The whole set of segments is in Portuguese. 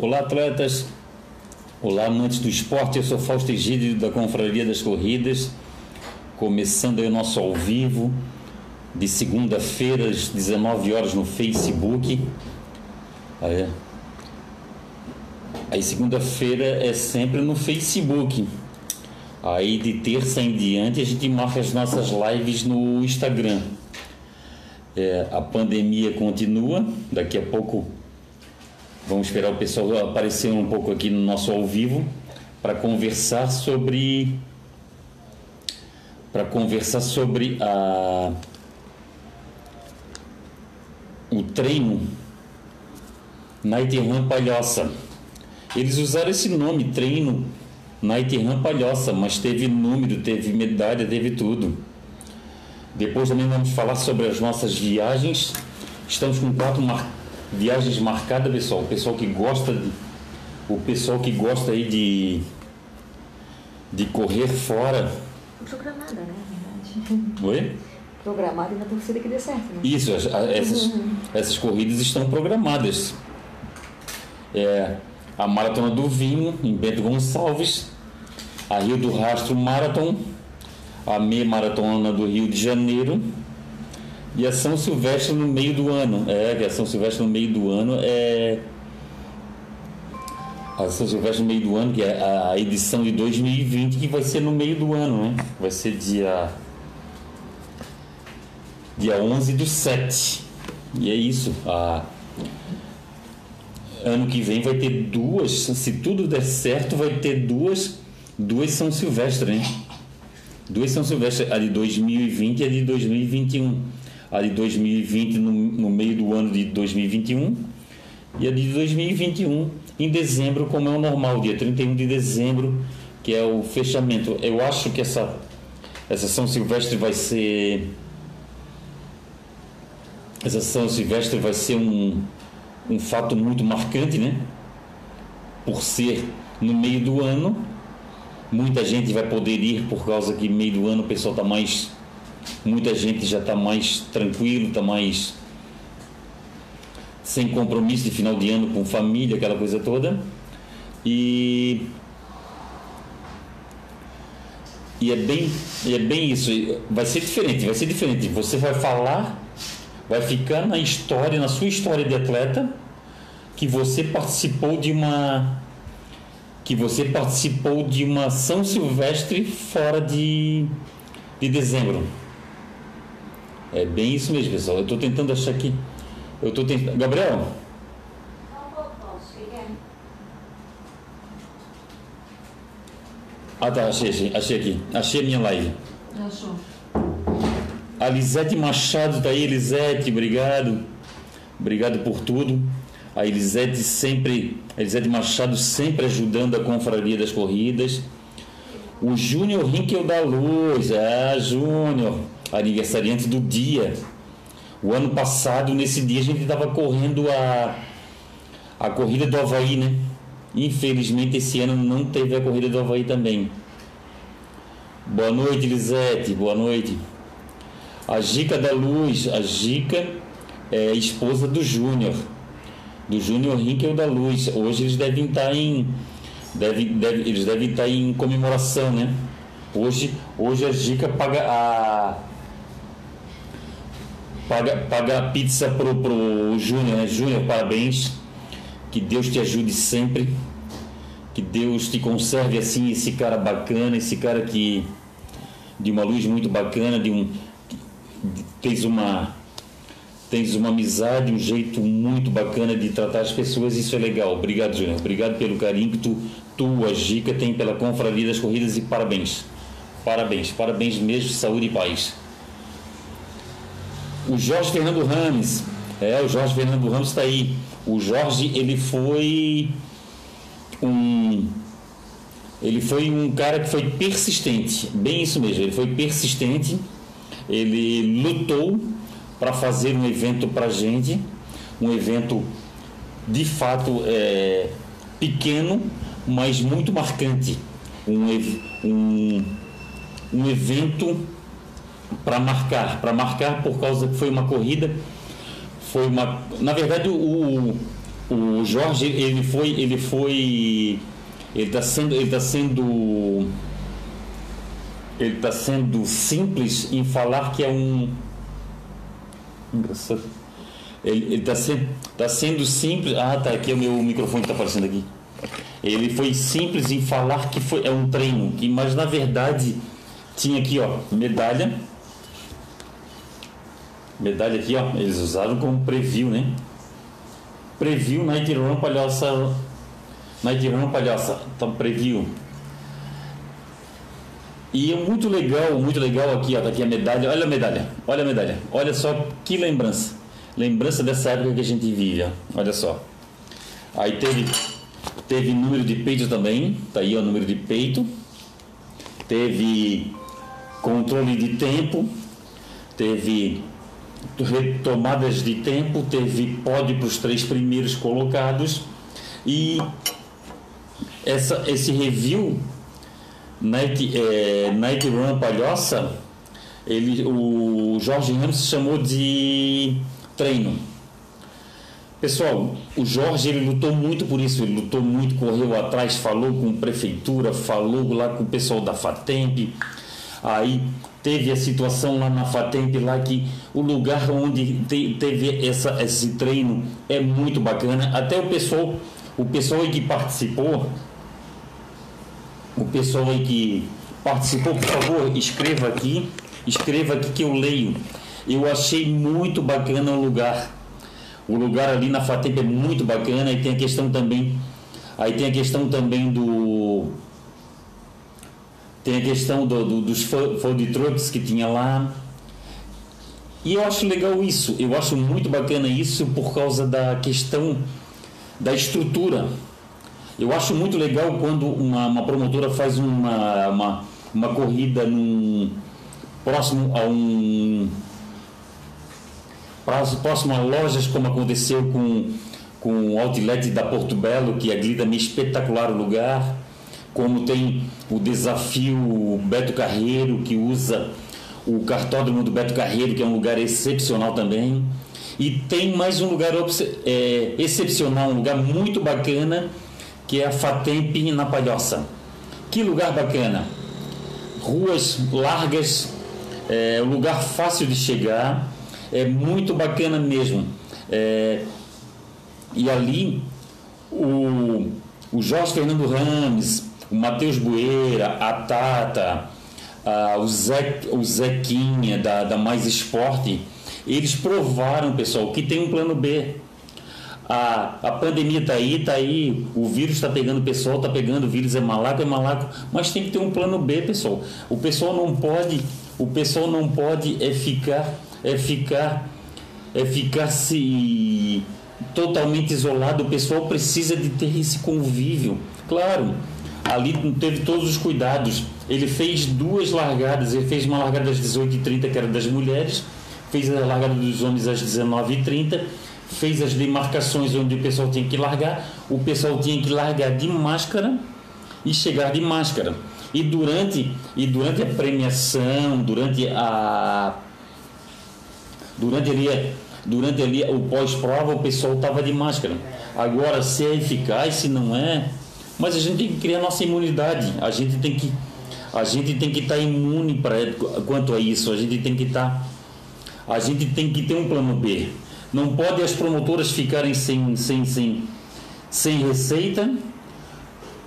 Olá, atletas. Olá, amantes do esporte. Eu sou Fausto Egídio da Confraria das Corridas. Começando aí o nosso ao vivo de segunda-feira às 19 horas no Facebook. Aí, aí segunda-feira é sempre no Facebook. Aí de terça em diante a gente marca as nossas lives no Instagram. É, a pandemia continua, daqui a pouco Vamos esperar o pessoal aparecer um pouco aqui no nosso ao vivo para conversar sobre para conversar sobre a o treino Night Run Palhoça. Eles usaram esse nome, treino Night Run Palhoça, mas teve número, teve medalha, teve tudo. Depois também vamos falar sobre as nossas viagens. Estamos com quatro marcados Viagens marcadas, pessoal. O pessoal que gosta de, o pessoal que gosta aí de de correr fora. Programada, né? Verdade. Oi? Programada e na torcida que dê certo. Né? Isso, essas, uhum. essas corridas estão programadas. É, a Maratona do Vinho, em Bento Gonçalves, a Rio do Rastro Marathon, a meia maratona do Rio de Janeiro, e a São Silvestre no meio do ano. É, a São Silvestre no meio do ano é. A São Silvestre no meio do ano, que é a edição de 2020, que vai ser no meio do ano, né? Vai ser dia. Dia 11 do 7. E é isso. A, ano que vem vai ter duas, se tudo der certo, vai ter duas, duas São Silvestre, né? Duas São Silvestre, a de 2020 e a de 2021 a de 2020 no, no meio do ano de 2021 e a de 2021 em dezembro, como é o normal, dia 31 de dezembro, que é o fechamento. Eu acho que essa, essa São Silvestre vai ser. Essa São Silvestre vai ser um, um fato muito marcante, né? Por ser no meio do ano, muita gente vai poder ir por causa que meio do ano o pessoal está mais muita gente já está mais tranquilo, está mais sem compromisso de final de ano com família, aquela coisa toda. E e é bem é bem isso, vai ser diferente, vai ser diferente. Você vai falar, vai ficar na história, na sua história de atleta que você participou de uma que você participou de uma São Silvestre fora de de dezembro. É bem isso mesmo, pessoal. Eu estou tentando achar aqui. Eu estou tentando. Gabriel? Ah tá, achei, achei, achei aqui. Achei a minha live. Achou. A Lisete Machado tá aí, Elisete, obrigado. Obrigado por tudo. A Elisete sempre, a Elisete Machado sempre ajudando a confraria das corridas. O Júnior Rinkel da Luz, ah, Júnior aniversariante do dia. O ano passado, nesse dia, a gente estava correndo a, a corrida do Havaí, né? Infelizmente, esse ano não teve a corrida do Havaí também. Boa noite, Lisete. Boa noite. A Gica da Luz. A Gica é esposa do Júnior. Do Júnior Rinkel da Luz. Hoje eles devem estar em. Deve, deve, eles devem estar em comemoração, né? Hoje, hoje a Gica paga a paga, paga a pizza pro, pro Júnior, né? Júnior, parabéns. Que Deus te ajude sempre. Que Deus te conserve assim, esse cara bacana, esse cara que. de uma luz muito bacana, de um. tens uma. Tens uma amizade, um jeito muito bacana de tratar as pessoas, isso é legal. Obrigado, Júnior. Obrigado pelo carinho que tu, tu, a Gica, tem pela confraria das corridas e parabéns. Parabéns, parabéns mesmo, saúde e paz. O Jorge Fernando Ramos, é, o Jorge Fernando Ramos está aí. O Jorge, ele foi um ele foi um cara que foi persistente, bem isso mesmo, ele foi persistente, ele lutou para fazer um evento para gente, um evento de fato é, pequeno, mas muito marcante, um, um, um evento para marcar, para marcar por causa que foi uma corrida, foi uma, na verdade o, o Jorge, ele foi, ele foi, ele está sendo, ele tá sendo, ele está sendo simples em falar que é um engraçado. Ele está sendo, tá sendo simples. Ah, tá aqui é o meu microfone está aparecendo aqui. Ele foi simples em falar que foi é um treino, que mas na verdade tinha aqui, ó, medalha. Medalha aqui, ó, eles usaram como preview, né? Preview Night Run Palhoça. Night Run Palhoça. Então, preview. E é muito legal, muito legal aqui, ó, tá aqui a medalha. Olha a medalha, olha a medalha. Olha só que lembrança. Lembrança dessa época que a gente vive, ó. olha só. Aí teve, teve número de peito também, tá aí ó, o número de peito. Teve controle de tempo, teve retomadas de tempo, teve pódio para os três primeiros colocados e essa, esse review Night, é, Night Run Palhoça, ele, o Jorge Ramos chamou de treino. Pessoal, o Jorge ele lutou muito por isso, ele lutou muito, correu atrás, falou com prefeitura, falou lá com o pessoal da FATEMP, aí teve a situação lá na FATEMP lá que o lugar onde te, teve essa, esse treino é muito bacana, até o pessoal, o pessoal que participou, o pessoal que participou, por favor, escreva aqui, escreva aqui que eu leio. Eu achei muito bacana o lugar. O lugar ali na Fatemp é muito bacana e tem a questão também, aí tem a questão também do tem a questão do, do, dos food trucks que tinha lá. E eu acho legal isso, eu acho muito bacana isso por causa da questão da estrutura. Eu acho muito legal quando uma, uma promotora faz uma, uma, uma corrida num, próximo a um próximo a lojas como aconteceu com, com o outlet da Porto Belo, que é também espetacular o lugar, como tem o desafio Beto Carreiro, que usa o cartódromo do Beto Carreiro, que é um lugar excepcional também. E tem mais um lugar é, excepcional, um lugar muito bacana, que é a Fatemp na Palhoça. Que lugar bacana! Ruas largas, é, lugar fácil de chegar, é muito bacana mesmo. É, e ali o, o Jorge Fernando Rames, o Matheus Bueira, a Tata, a, o, o Zequinha da, da Mais Esporte, eles provaram, pessoal, que tem um plano B a, a pandemia está aí, está aí, o vírus está pegando o pessoal, está pegando o vírus, é malaco, é malaco, mas tem que ter um plano B, pessoal. O pessoal não pode, o pessoal não pode é ficar, é ficar, é ficar se totalmente isolado, o pessoal precisa de ter esse convívio. Claro, ali teve todos os cuidados. Ele fez duas largadas, ele fez uma largada às 18h30, que era das mulheres, fez a largada dos homens às 19h30 fez as demarcações onde o pessoal tinha que largar, o pessoal tinha que largar de máscara e chegar de máscara. E durante, e durante a premiação, durante a durante ali, durante ali o pós-prova, o pessoal estava de máscara. Agora, se é eficaz, se não é, mas a gente tem que criar nossa imunidade. A gente tem que a gente tem que estar tá imune para quanto a isso. A gente tem que estar tá, a gente tem que ter um plano B. Não pode as promotoras ficarem sem, sem, sem, sem receita,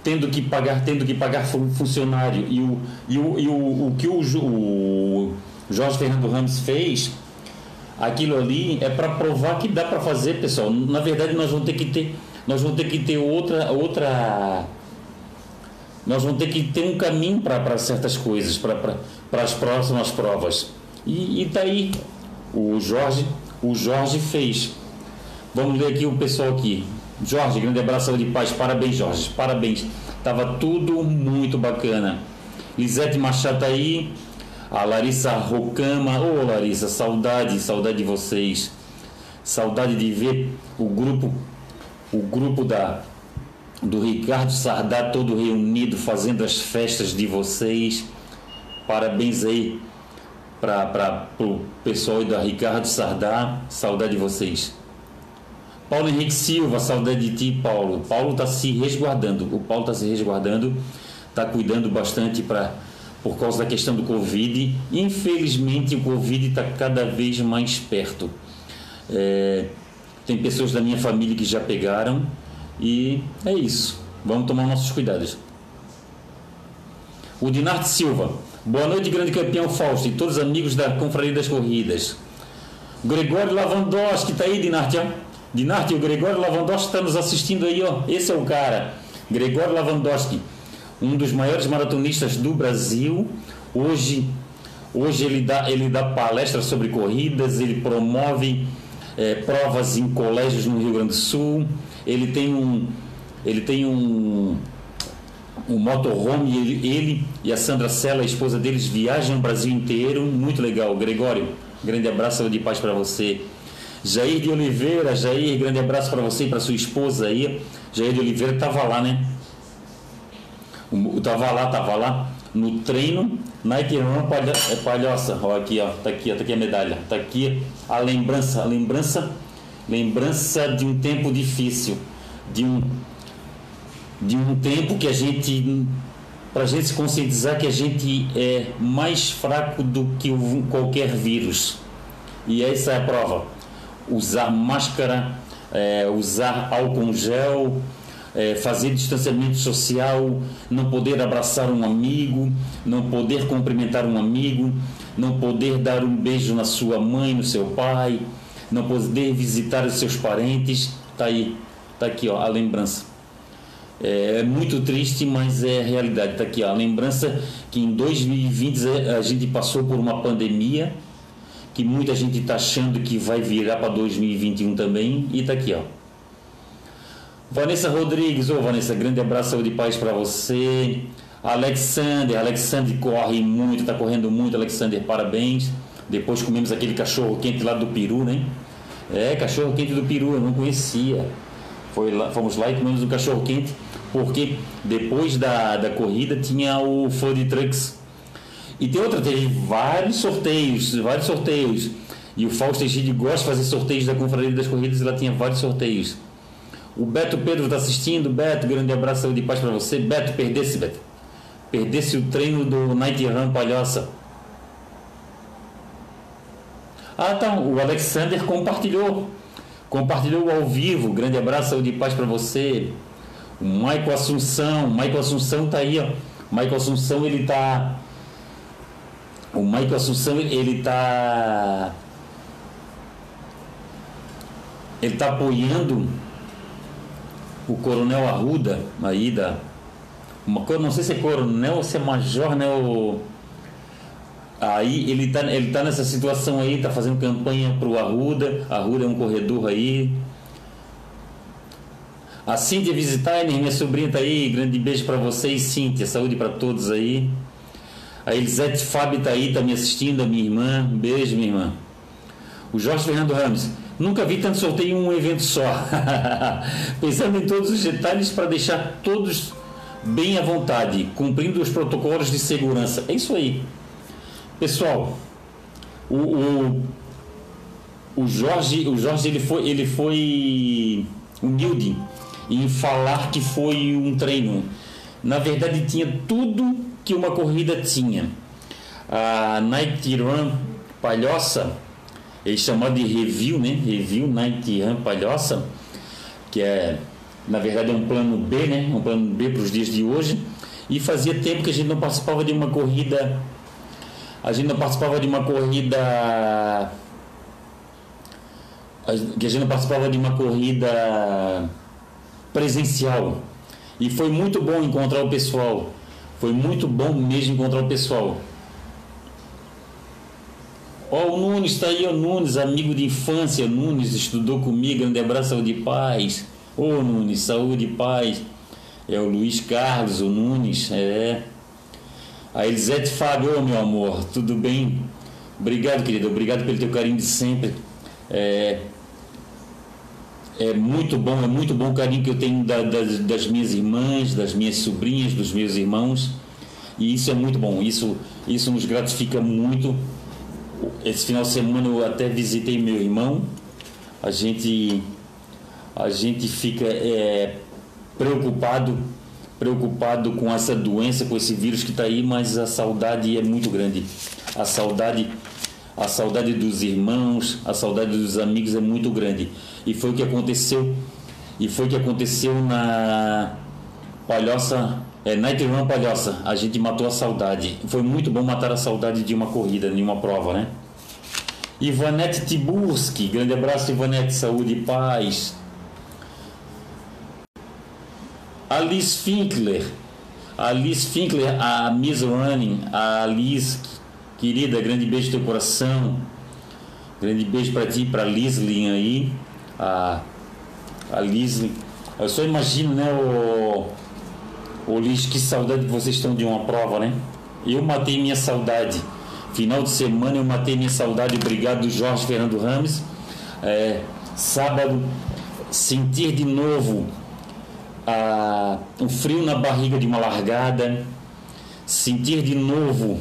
tendo que pagar, tendo que pagar funcionário. E o, e o, e o, o que o, o Jorge Fernando Ramos fez, aquilo ali é para provar que dá para fazer, pessoal. Na verdade, nós vamos ter que ter, nós vamos ter que ter outra, outra nós vamos ter que ter um caminho para certas coisas, para as próximas provas. E está aí o Jorge o Jorge fez. Vamos ler aqui o pessoal aqui. Jorge, grande abraço de paz. Parabéns, Jorge. Parabéns. Tava tudo muito bacana. Lisete Machado tá aí. A Larissa Rocama. Ô, oh, Larissa, saudade, saudade de vocês. Saudade de ver o grupo, o grupo da do Ricardo Sardá todo reunido fazendo as festas de vocês. Parabéns aí para o pessoal da Ricardo Sardá, saudade de vocês. Paulo Henrique Silva, saudade de ti, Paulo. Paulo está se resguardando. O Paulo está se resguardando, está cuidando bastante para por causa da questão do Covid. Infelizmente, o Covid está cada vez mais perto. É, tem pessoas da minha família que já pegaram e é isso. Vamos tomar nossos cuidados. O Dinarte Silva. Boa noite, grande campeão Fausto e todos os amigos da Confraria das Corridas. Gregório Lavandowski, está aí, Dinarte? Dinarte, o Gregório Lavandowski está nos assistindo aí, ó. Esse é o cara. Gregório Lavandowski um dos maiores maratonistas do Brasil. Hoje, hoje ele, dá, ele dá palestras sobre corridas, ele promove é, provas em colégios no Rio Grande do Sul. Ele tem um, ele tem um, um motorhome, ele, ele e a Sandra Sela, a esposa deles, viajam o Brasil inteiro. Muito legal. Gregório, grande abraço de paz para você. Jair de Oliveira, Jair, grande abraço para você e para sua esposa aí. Jair de Oliveira estava lá, né? Tava lá, tava lá no treino, Nike Run palha, é palhoça. Ó, aqui, ó, tá aqui, ó, tá aqui a medalha. Tá aqui a lembrança, a lembrança, lembrança de um tempo difícil, de um de um tempo que a gente para a gente se conscientizar que a gente é mais fraco do que qualquer vírus. E essa é a prova. Usar máscara, é, usar álcool gel, é, fazer distanciamento social, não poder abraçar um amigo, não poder cumprimentar um amigo, não poder dar um beijo na sua mãe, no seu pai, não poder visitar os seus parentes. Tá aí, tá aqui ó, a lembrança. É, é muito triste, mas é realidade. Tá aqui ó, a lembrança que em 2020 a gente passou por uma pandemia que muita gente está achando que vai virar para 2021 também e tá aqui ó Vanessa Rodrigues, ô oh, Vanessa, grande abraço, saúde e paz para você. Alexander, Alexander corre muito, está correndo muito, Alexander, parabéns. Depois comemos aquele cachorro quente lá do Peru, né? É, cachorro quente do Peru, eu não conhecia. Foi lá, fomos lá e comemos um cachorro quente, porque depois da, da corrida tinha o Food Trucks. E tem outra, teve vários sorteios, vários sorteios. E o Fausto Egide gosta de fazer sorteios da Confraria das Corridas e lá tinha vários sorteios. O Beto Pedro está assistindo. Beto, grande abraço de paz para você. Beto, perdesse, Beto. Perdesse o treino do Night Run Palhoça. Ah, tá. O Alexander compartilhou. Compartilhou ao vivo. Grande abraço de paz para você. O Michael Assunção. Michael Assunção tá aí, ó. Michael Assunção, ele tá. O Michael Assunção, ele tá. Ele tá apoiando o coronel Arruda, aí da. Uma, não sei se é coronel ou se é major, né? O, aí ele está ele tá nessa situação aí, está fazendo campanha para o Arruda. Arruda é um corredor aí. A Cíntia Visitainer, minha sobrinha está aí. Grande beijo para vocês, Cíntia. Saúde para todos aí. A Elisete Fábio está aí, está me assistindo, a minha irmã. Beijo, minha irmã. O Jorge Fernando Ramos. Nunca vi tanto sorteio em um evento só. Pensando em todos os detalhes para deixar todos bem à vontade, cumprindo os protocolos de segurança. É isso aí. Pessoal, o, o, o Jorge, o Jorge ele foi, ele foi humilde em falar que foi um treino. Na verdade, tinha tudo que uma corrida tinha. A Night Run Palhoça eles chamam de review, né? Review Night Run Palhoça, que é, na verdade, é um plano B, né? Um plano B para os dias de hoje. E fazia tempo que a gente não participava de uma corrida. A gente não participava de uma corrida. Que a gente não participava de uma corrida presencial. E foi muito bom encontrar o pessoal. Foi muito bom mesmo encontrar o pessoal. Ó, o Nunes está aí, o Nunes, amigo de infância, Nunes, estudou comigo, grande abraço, saúde e paz. Ô Nunes, saúde e paz. É o Luiz Carlos, o Nunes, é. A Elisete Fábio, meu amor, tudo bem? Obrigado, querido, obrigado pelo teu carinho de sempre. É, é muito bom, é muito bom o carinho que eu tenho da, das, das minhas irmãs, das minhas sobrinhas, dos meus irmãos. E isso é muito bom, isso, isso nos gratifica muito esse final de semana eu até visitei meu irmão. A gente a gente fica é, preocupado preocupado com essa doença, com esse vírus que está aí, mas a saudade é muito grande. A saudade, a saudade dos irmãos, a saudade dos amigos é muito grande. E foi o que aconteceu. E foi o que aconteceu na Palhoça, é, Night Run Palhoça. A gente matou a saudade. Foi muito bom matar a saudade de uma corrida, de uma prova, né? Ivanete Tiburski, grande abraço, Ivanete, saúde e paz. Alice Finkler, Alice Finkler, a Miss Running, a Alice, querida, grande beijo no teu coração. Grande beijo para ti, para Lisley aí. A, a Lisley. Eu só imagino, né, o, o Liz, que saudade que vocês estão de uma prova, né? Eu matei minha saudade. Final de semana eu matei minha saudade. Obrigado, Jorge Fernando Rames. É, sábado, sentir de novo a, frio na barriga de uma largada, sentir de novo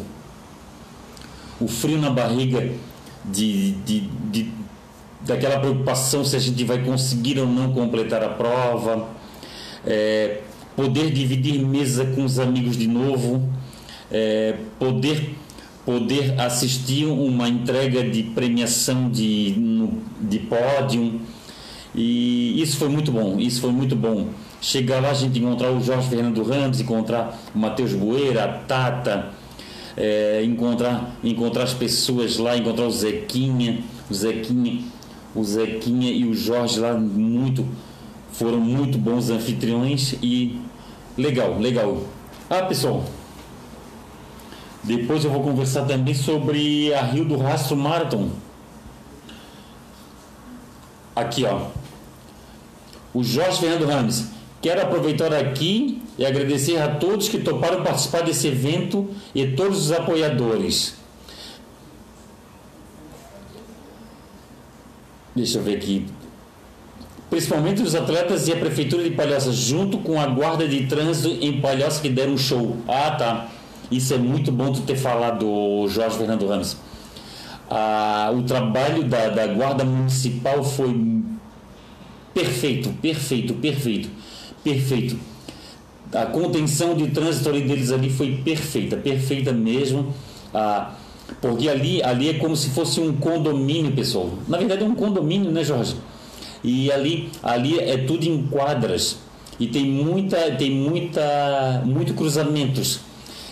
o frio na barriga de, de, de, daquela preocupação se a gente vai conseguir ou não completar a prova, é, poder dividir mesa com os amigos de novo, é, poder poder assistir uma entrega de premiação de, de pódio e isso foi muito bom, isso foi muito bom. Chegar lá, a gente encontrar o Jorge Fernando Ramos, encontrar o Matheus Boeira, a Tata, é, encontrar, encontrar as pessoas lá, encontrar o Zequinha, o Zequinha, o Zequinha e o Jorge lá, muito, foram muito bons anfitriões e legal, legal. Ah, pessoal, depois eu vou conversar também sobre a Rio do Rastro Marathon. Aqui, ó. O Jorge Fernando Ramos. Quero aproveitar aqui e agradecer a todos que toparam participar desse evento e todos os apoiadores. Deixa eu ver aqui. Principalmente os atletas e a Prefeitura de Palhoça, junto com a Guarda de Trânsito em Palhoça, que deram um show. Ah, tá. Isso é muito bom tu ter falado, Jorge Fernando Ramos. Ah, o trabalho da, da Guarda Municipal foi perfeito, perfeito, perfeito perfeito. A contenção de trânsito ali deles ali foi perfeita, perfeita mesmo. Ah, porque ali, ali é como se fosse um condomínio, pessoal. Na verdade é um condomínio, né, Jorge? E ali, ali é tudo em quadras e tem muita, tem muita, muito cruzamentos.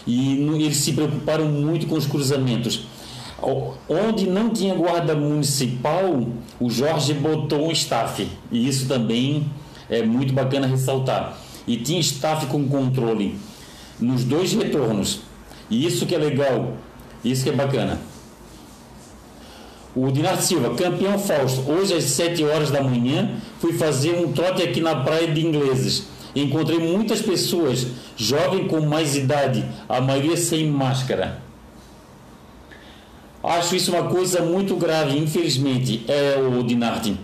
E eles se preocuparam muito com os cruzamentos. Onde não tinha guarda municipal, o Jorge botou um staff. E isso também é muito bacana ressaltar. E tinha staff com controle nos dois retornos. E isso que é legal, isso que é bacana. O Dinardo Silva, campeão Fausto, hoje às 7 horas da manhã, fui fazer um trote aqui na praia de ingleses. Encontrei muitas pessoas, jovens com mais idade, a maioria sem máscara. Acho isso uma coisa muito grave, infelizmente, é o Dinardi.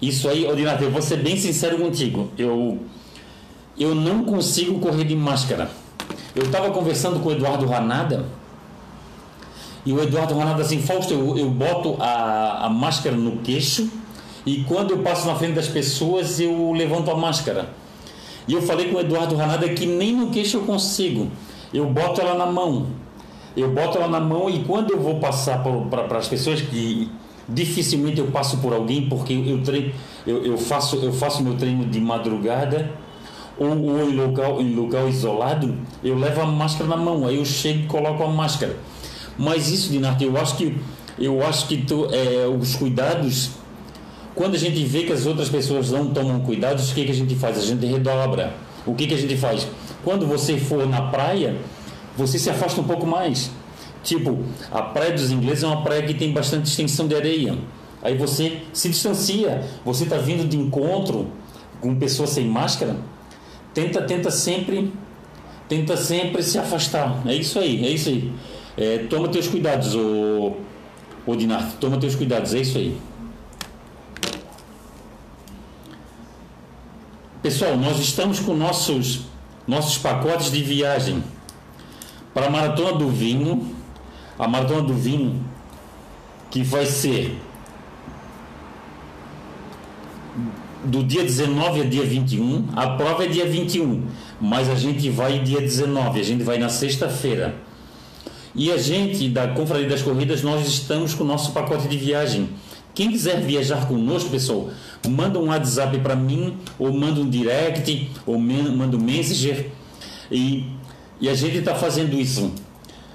Isso aí, Odinato, eu vou ser bem sincero contigo. Eu, eu não consigo correr de máscara. Eu estava conversando com o Eduardo Ranada e o Eduardo Ranada assim, Fausto, eu, eu boto a, a máscara no queixo e quando eu passo na frente das pessoas eu levanto a máscara. E eu falei com o Eduardo Ranada que nem no queixo eu consigo. Eu boto ela na mão. Eu boto ela na mão e quando eu vou passar para as pessoas que dificilmente eu passo por alguém porque eu, treino, eu, eu, faço, eu faço meu treino de madrugada ou, ou em, local, em local isolado, eu levo a máscara na mão, aí eu chego e coloco a máscara. Mas isso, Dinarte, eu acho que, eu acho que tu, é, os cuidados, quando a gente vê que as outras pessoas não tomam cuidados, o que, que a gente faz? A gente redobra. O que, que a gente faz? Quando você for na praia, você se afasta um pouco mais Tipo, a praia dos ingleses é uma praia que tem bastante extensão de areia. Aí você se distancia, você está vindo de encontro com pessoas sem máscara, tenta, tenta sempre, tenta sempre se afastar. É isso aí, é isso aí. É, toma teus cuidados, o, o Dinar, toma teus cuidados, é isso aí. Pessoal, nós estamos com nossos nossos pacotes de viagem para a Maratona do Vinho a maratona do vinho, que vai ser do dia 19 a dia 21. A prova é dia 21, mas a gente vai dia 19, a gente vai na sexta-feira. E a gente da Confraria das Corridas, nós estamos com o nosso pacote de viagem. Quem quiser viajar conosco, pessoal, manda um WhatsApp para mim, ou manda um direct, ou manda um messenger. E, e a gente está fazendo isso.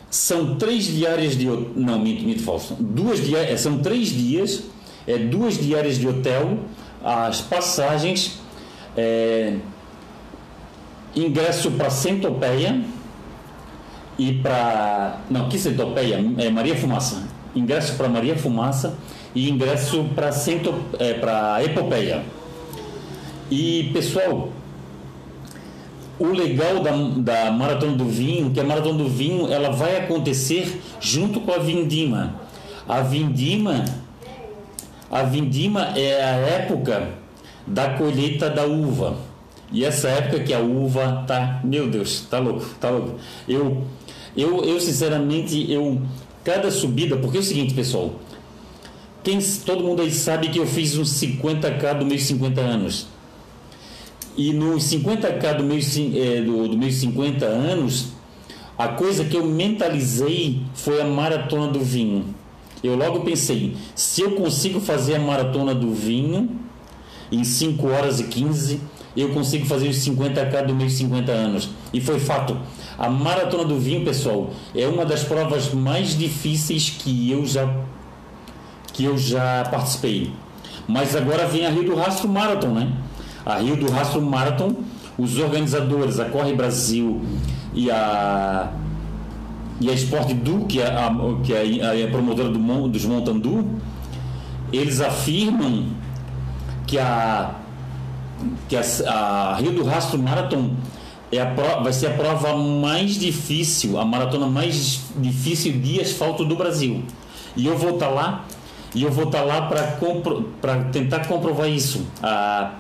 São três diárias de não, minto, minto falso. Duas diárias, são três dias, é duas diárias de hotel, as passagens, é, ingresso para Centopeia e para. Não, que Centopeia? É Maria Fumaça. Ingresso para Maria Fumaça e ingresso para Cento, é, Epopeia. E pessoal, o legal da, da Maratona do Vinho, que a Maratona do Vinho ela vai acontecer junto com a Vindima. A Vindima, a Vindima é a época da colheita da uva. E essa época que a uva tá, meu Deus, tá louco, tá louco. Eu, eu, eu sinceramente, eu cada subida, porque é o seguinte, pessoal, quem, todo mundo aí sabe que eu fiz uns 50k dos meus 50 anos. E nos 50k do meus, é, do, do meus 50 anos, a coisa que eu mentalizei foi a maratona do vinho. Eu logo pensei, se eu consigo fazer a maratona do vinho em 5 horas e 15, eu consigo fazer os 50k dos meus 50 anos. E foi fato. A maratona do vinho, pessoal, é uma das provas mais difíceis que eu já que eu já participei. Mas agora vem a Rio do Rastro Marathon, né? A Rio do Rastro Marathon, os organizadores, a Corre Brasil e a e a Sport Du, que é a, que é a, promotora do, dos Montandu, eles afirmam que a que a, a Rio do Rastro Marathon é a pro, vai ser a prova mais difícil, a maratona mais difícil de asfalto do Brasil. E eu vou estar lá e eu vou estar lá para tentar comprovar isso. A,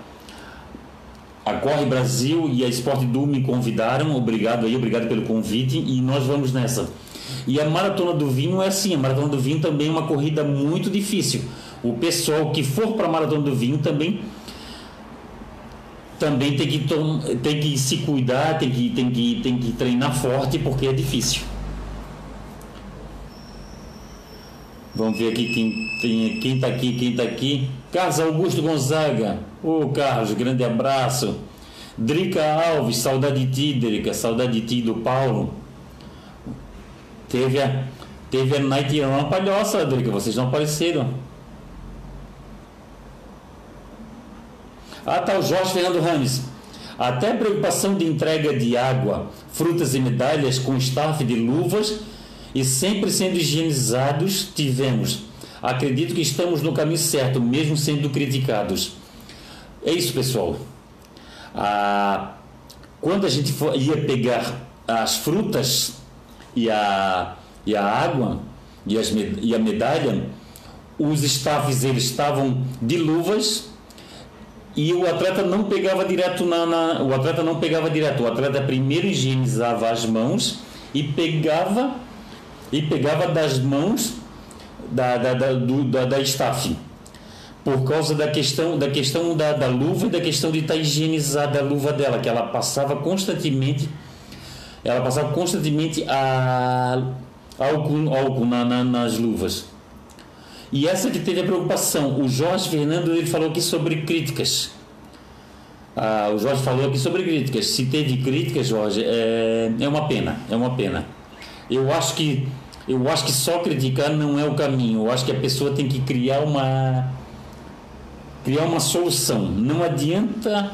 a Corre Brasil e a Sport Du me convidaram, obrigado aí, obrigado pelo convite, e nós vamos nessa. E a Maratona do Vinho é assim, a Maratona do Vinho também é uma corrida muito difícil. O pessoal que for para a Maratona do Vinho também também tem que, tem que se cuidar, tem que, tem, que, tem que treinar forte porque é difícil. Vamos ver aqui quem tem, quem está aqui, quem está aqui. Carlos Augusto Gonzaga. Ô oh, Carlos, grande abraço. Drica Alves, saudade de ti, Drica, saudade de ti do Paulo. Teve a, teve a Night Run palhoça, Drica, vocês não apareceram. Tá o Jorge Fernando Rames. Até preocupação de entrega de água, frutas e medalhas com staff de luvas e sempre sendo higienizados tivemos. Acredito que estamos no caminho certo, mesmo sendo criticados. É isso, pessoal. Ah, quando a gente for, ia pegar as frutas e a, e a água e, as, e a medalha, os staffs eles estavam de luvas e o atleta não pegava direto na, na, o atleta não pegava direto. O atleta primeiro higienizava as mãos e pegava e pegava das mãos da, da, da, do, da, da staff. Por causa da questão da questão da, da luva e da questão de estar higienizada a luva dela que ela passava constantemente ela passava constantemente a álcool, álcool na, na, nas luvas e essa que teve a preocupação o Jorge Fernando ele falou aqui sobre críticas ah, o Jorge falou aqui sobre críticas se teve críticas Jorge é, é uma pena é uma pena eu acho que eu acho que só criticar não é o caminho. Eu acho que a pessoa tem que criar uma criar uma solução. Não adianta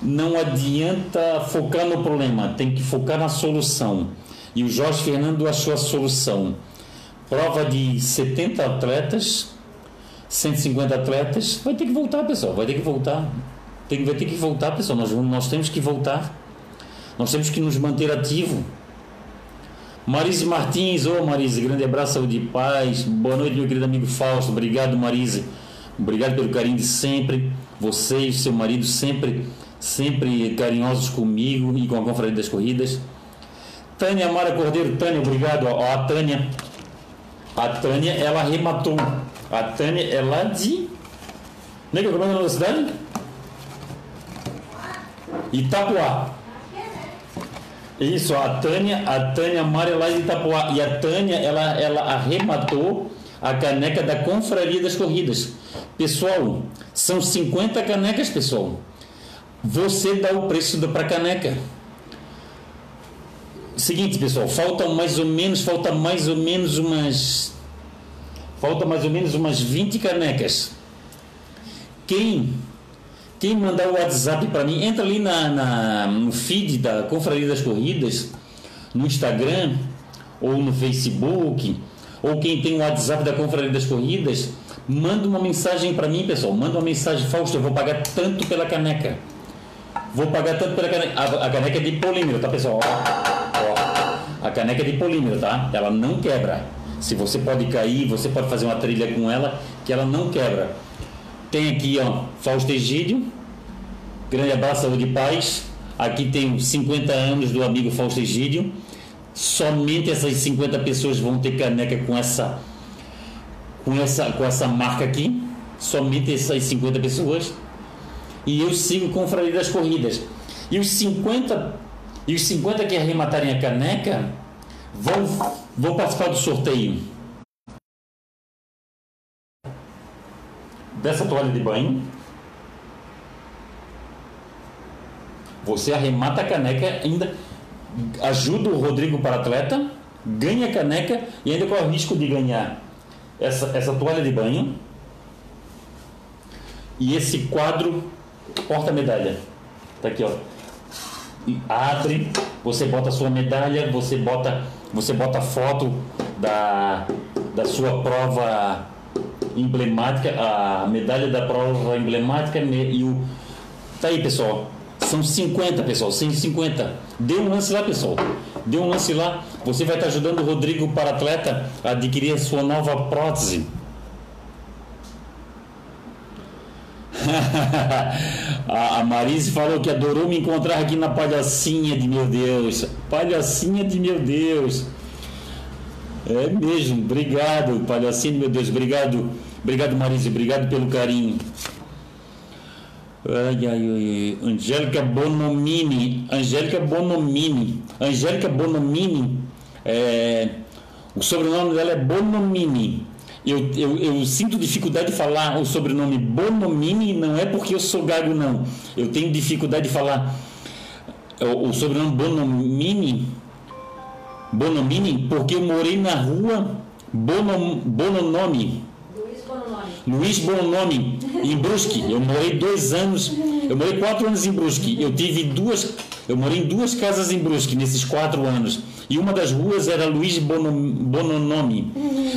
não adianta focar no problema, tem que focar na solução. E o Jorge Fernando achou a solução. Prova de 70 atletas, 150 atletas, vai ter que voltar, pessoal, vai ter que voltar. Tem, vai ter que voltar, pessoal. Nós, nós temos que voltar. Nós temos que nos manter ativo. Marise Martins, ô oh, Marise, grande abraço, saúde e paz. Boa noite, meu querido amigo Fausto. Obrigado, Marise. Obrigado pelo carinho de sempre. Vocês, seu marido, sempre, sempre carinhosos comigo e com a Confraria das Corridas. Tânia Mara Cordeiro, Tânia, obrigado. Ó, a Tânia, a Tânia, ela arrematou. A Tânia é lá de. Não é que é o nome da cidade? Itapuá. Isso, a Tânia, a Tânia Mari lá de Itapuá. E a Tânia, ela, ela arrematou a caneca da Confraria das Corridas. Pessoal, são 50 canecas, pessoal. Você dá o preço para caneca. Seguinte, pessoal, faltam mais ou menos, falta mais ou menos umas falta mais ou menos umas 20 canecas. Quem quem mandar o WhatsApp para mim, entra ali na, na, no feed da Confraria das Corridas, no Instagram ou no Facebook, ou quem tem o WhatsApp da Confraria das Corridas, manda uma mensagem para mim, pessoal. Manda uma mensagem, Fausto, eu vou pagar tanto pela caneca. Vou pagar tanto pela caneca. A, a caneca é de polímero, tá, pessoal? A caneca é de polímero, tá? Ela não quebra. Se você pode cair, você pode fazer uma trilha com ela, que ela não quebra. Tem aqui, ó, Fausto Egídio. Grande abraço, saúde e paz. Aqui tem 50 anos do amigo Fausto Egídio. Somente essas 50 pessoas vão ter caneca com essa com essa com essa marca aqui. Somente essas 50 pessoas. E eu sigo com o das Corridas. E os 50 e os 50 que arrematarem a caneca vão vão participar do sorteio dessa toalha de banho. Você arremata a caneca, ainda ajuda o Rodrigo para atleta, ganha a caneca e ainda corre o risco de ganhar essa, essa toalha de banho e esse quadro porta-medalha. Tá aqui, ó. Abre, você bota a sua medalha, você bota, você bota foto da, da sua prova emblemática, a medalha da prova emblemática e o. Tá aí, pessoal. São 50, pessoal, 150. Dê um lance lá, pessoal. Dê um lance lá. Você vai estar ajudando o Rodrigo para atleta a adquirir a sua nova prótese. a Marise falou que adorou me encontrar aqui na palhacinha de meu Deus. Palhacinha de meu Deus. É mesmo, obrigado, palhacinha de meu Deus, obrigado, obrigado Marise, obrigado pelo carinho. Ai, ai, ai. Angélica Bonomini. Angélica Bonomini. Angélica Bonomini. É, o sobrenome dela é Bonomini. Eu, eu, eu, sinto dificuldade de falar o sobrenome Bonomini, não é porque eu sou gago, não. Eu tenho dificuldade de falar o, o sobrenome Bonomini, Bonomini, porque eu morei na rua Bonom, Bononome. Luiz Bononi, em Brusque. Eu morei dois anos, eu morei quatro anos em Brusque. Eu tive duas, eu morei em duas casas em Brusque nesses quatro anos. E uma das ruas era Luiz Bononomi.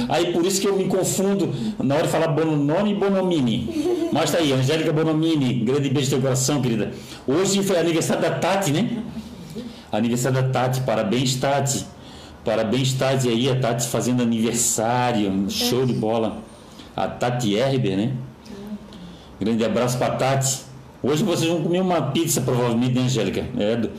Aí por isso que eu me confundo na hora de falar Bononomi e Bonomini. Mas tá aí, Angélica Bonomini, grande beijo no teu coração, querida. Hoje foi aniversário da Tati, né? Aniversário da Tati, parabéns, Tati. Parabéns, Tati aí, a Tati fazendo aniversário, show de bola a Tati Herber, né? Grande abraço para Tati. Hoje vocês vão comer uma pizza, provavelmente, né, Angélica? É,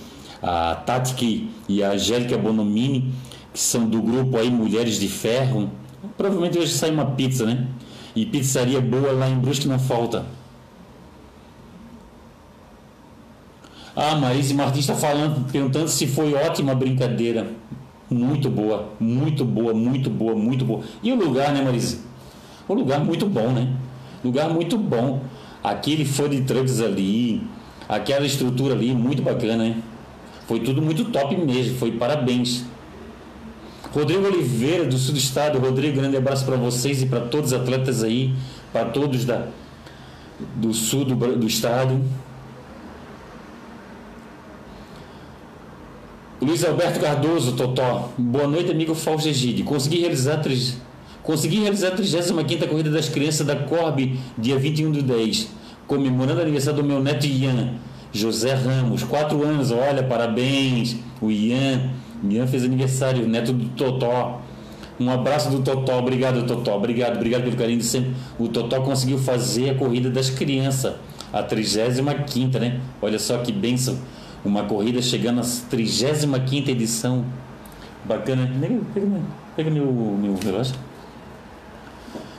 a Tati que, e a Angélica Bonomini, que são do grupo aí Mulheres de Ferro. Provavelmente hoje sai uma pizza, né? E pizzaria boa lá em Brusque não falta. Ah, Marise Martins está falando, perguntando se foi ótima brincadeira. Muito boa, muito boa, muito boa, muito boa. E o lugar, né, Marise? Um lugar muito bom, né? Lugar muito bom. Aquele de trucks ali, aquela estrutura ali, muito bacana, né? Foi tudo muito top mesmo, foi parabéns. Rodrigo Oliveira, do sul do estado. Rodrigo, grande abraço para vocês e para todos os atletas aí, para todos da, do sul do, do estado. Luiz Alberto Cardoso, Totó. Boa noite, amigo Fausto Egide. Consegui realizar três Consegui realizar a 35 Corrida das Crianças da Corbe, dia 21 do 10, comemorando o aniversário do meu neto Ian, José Ramos, 4 anos, olha, parabéns, o Ian, Ian fez aniversário, neto do Totó. Um abraço do Totó, obrigado Totó, obrigado, obrigado pelo carinho de sempre. O Totó conseguiu fazer a corrida das crianças, a 35 né? Olha só que bênção, uma corrida chegando à 35 edição. Bacana. Pega, pega, pega meu, meu relógio.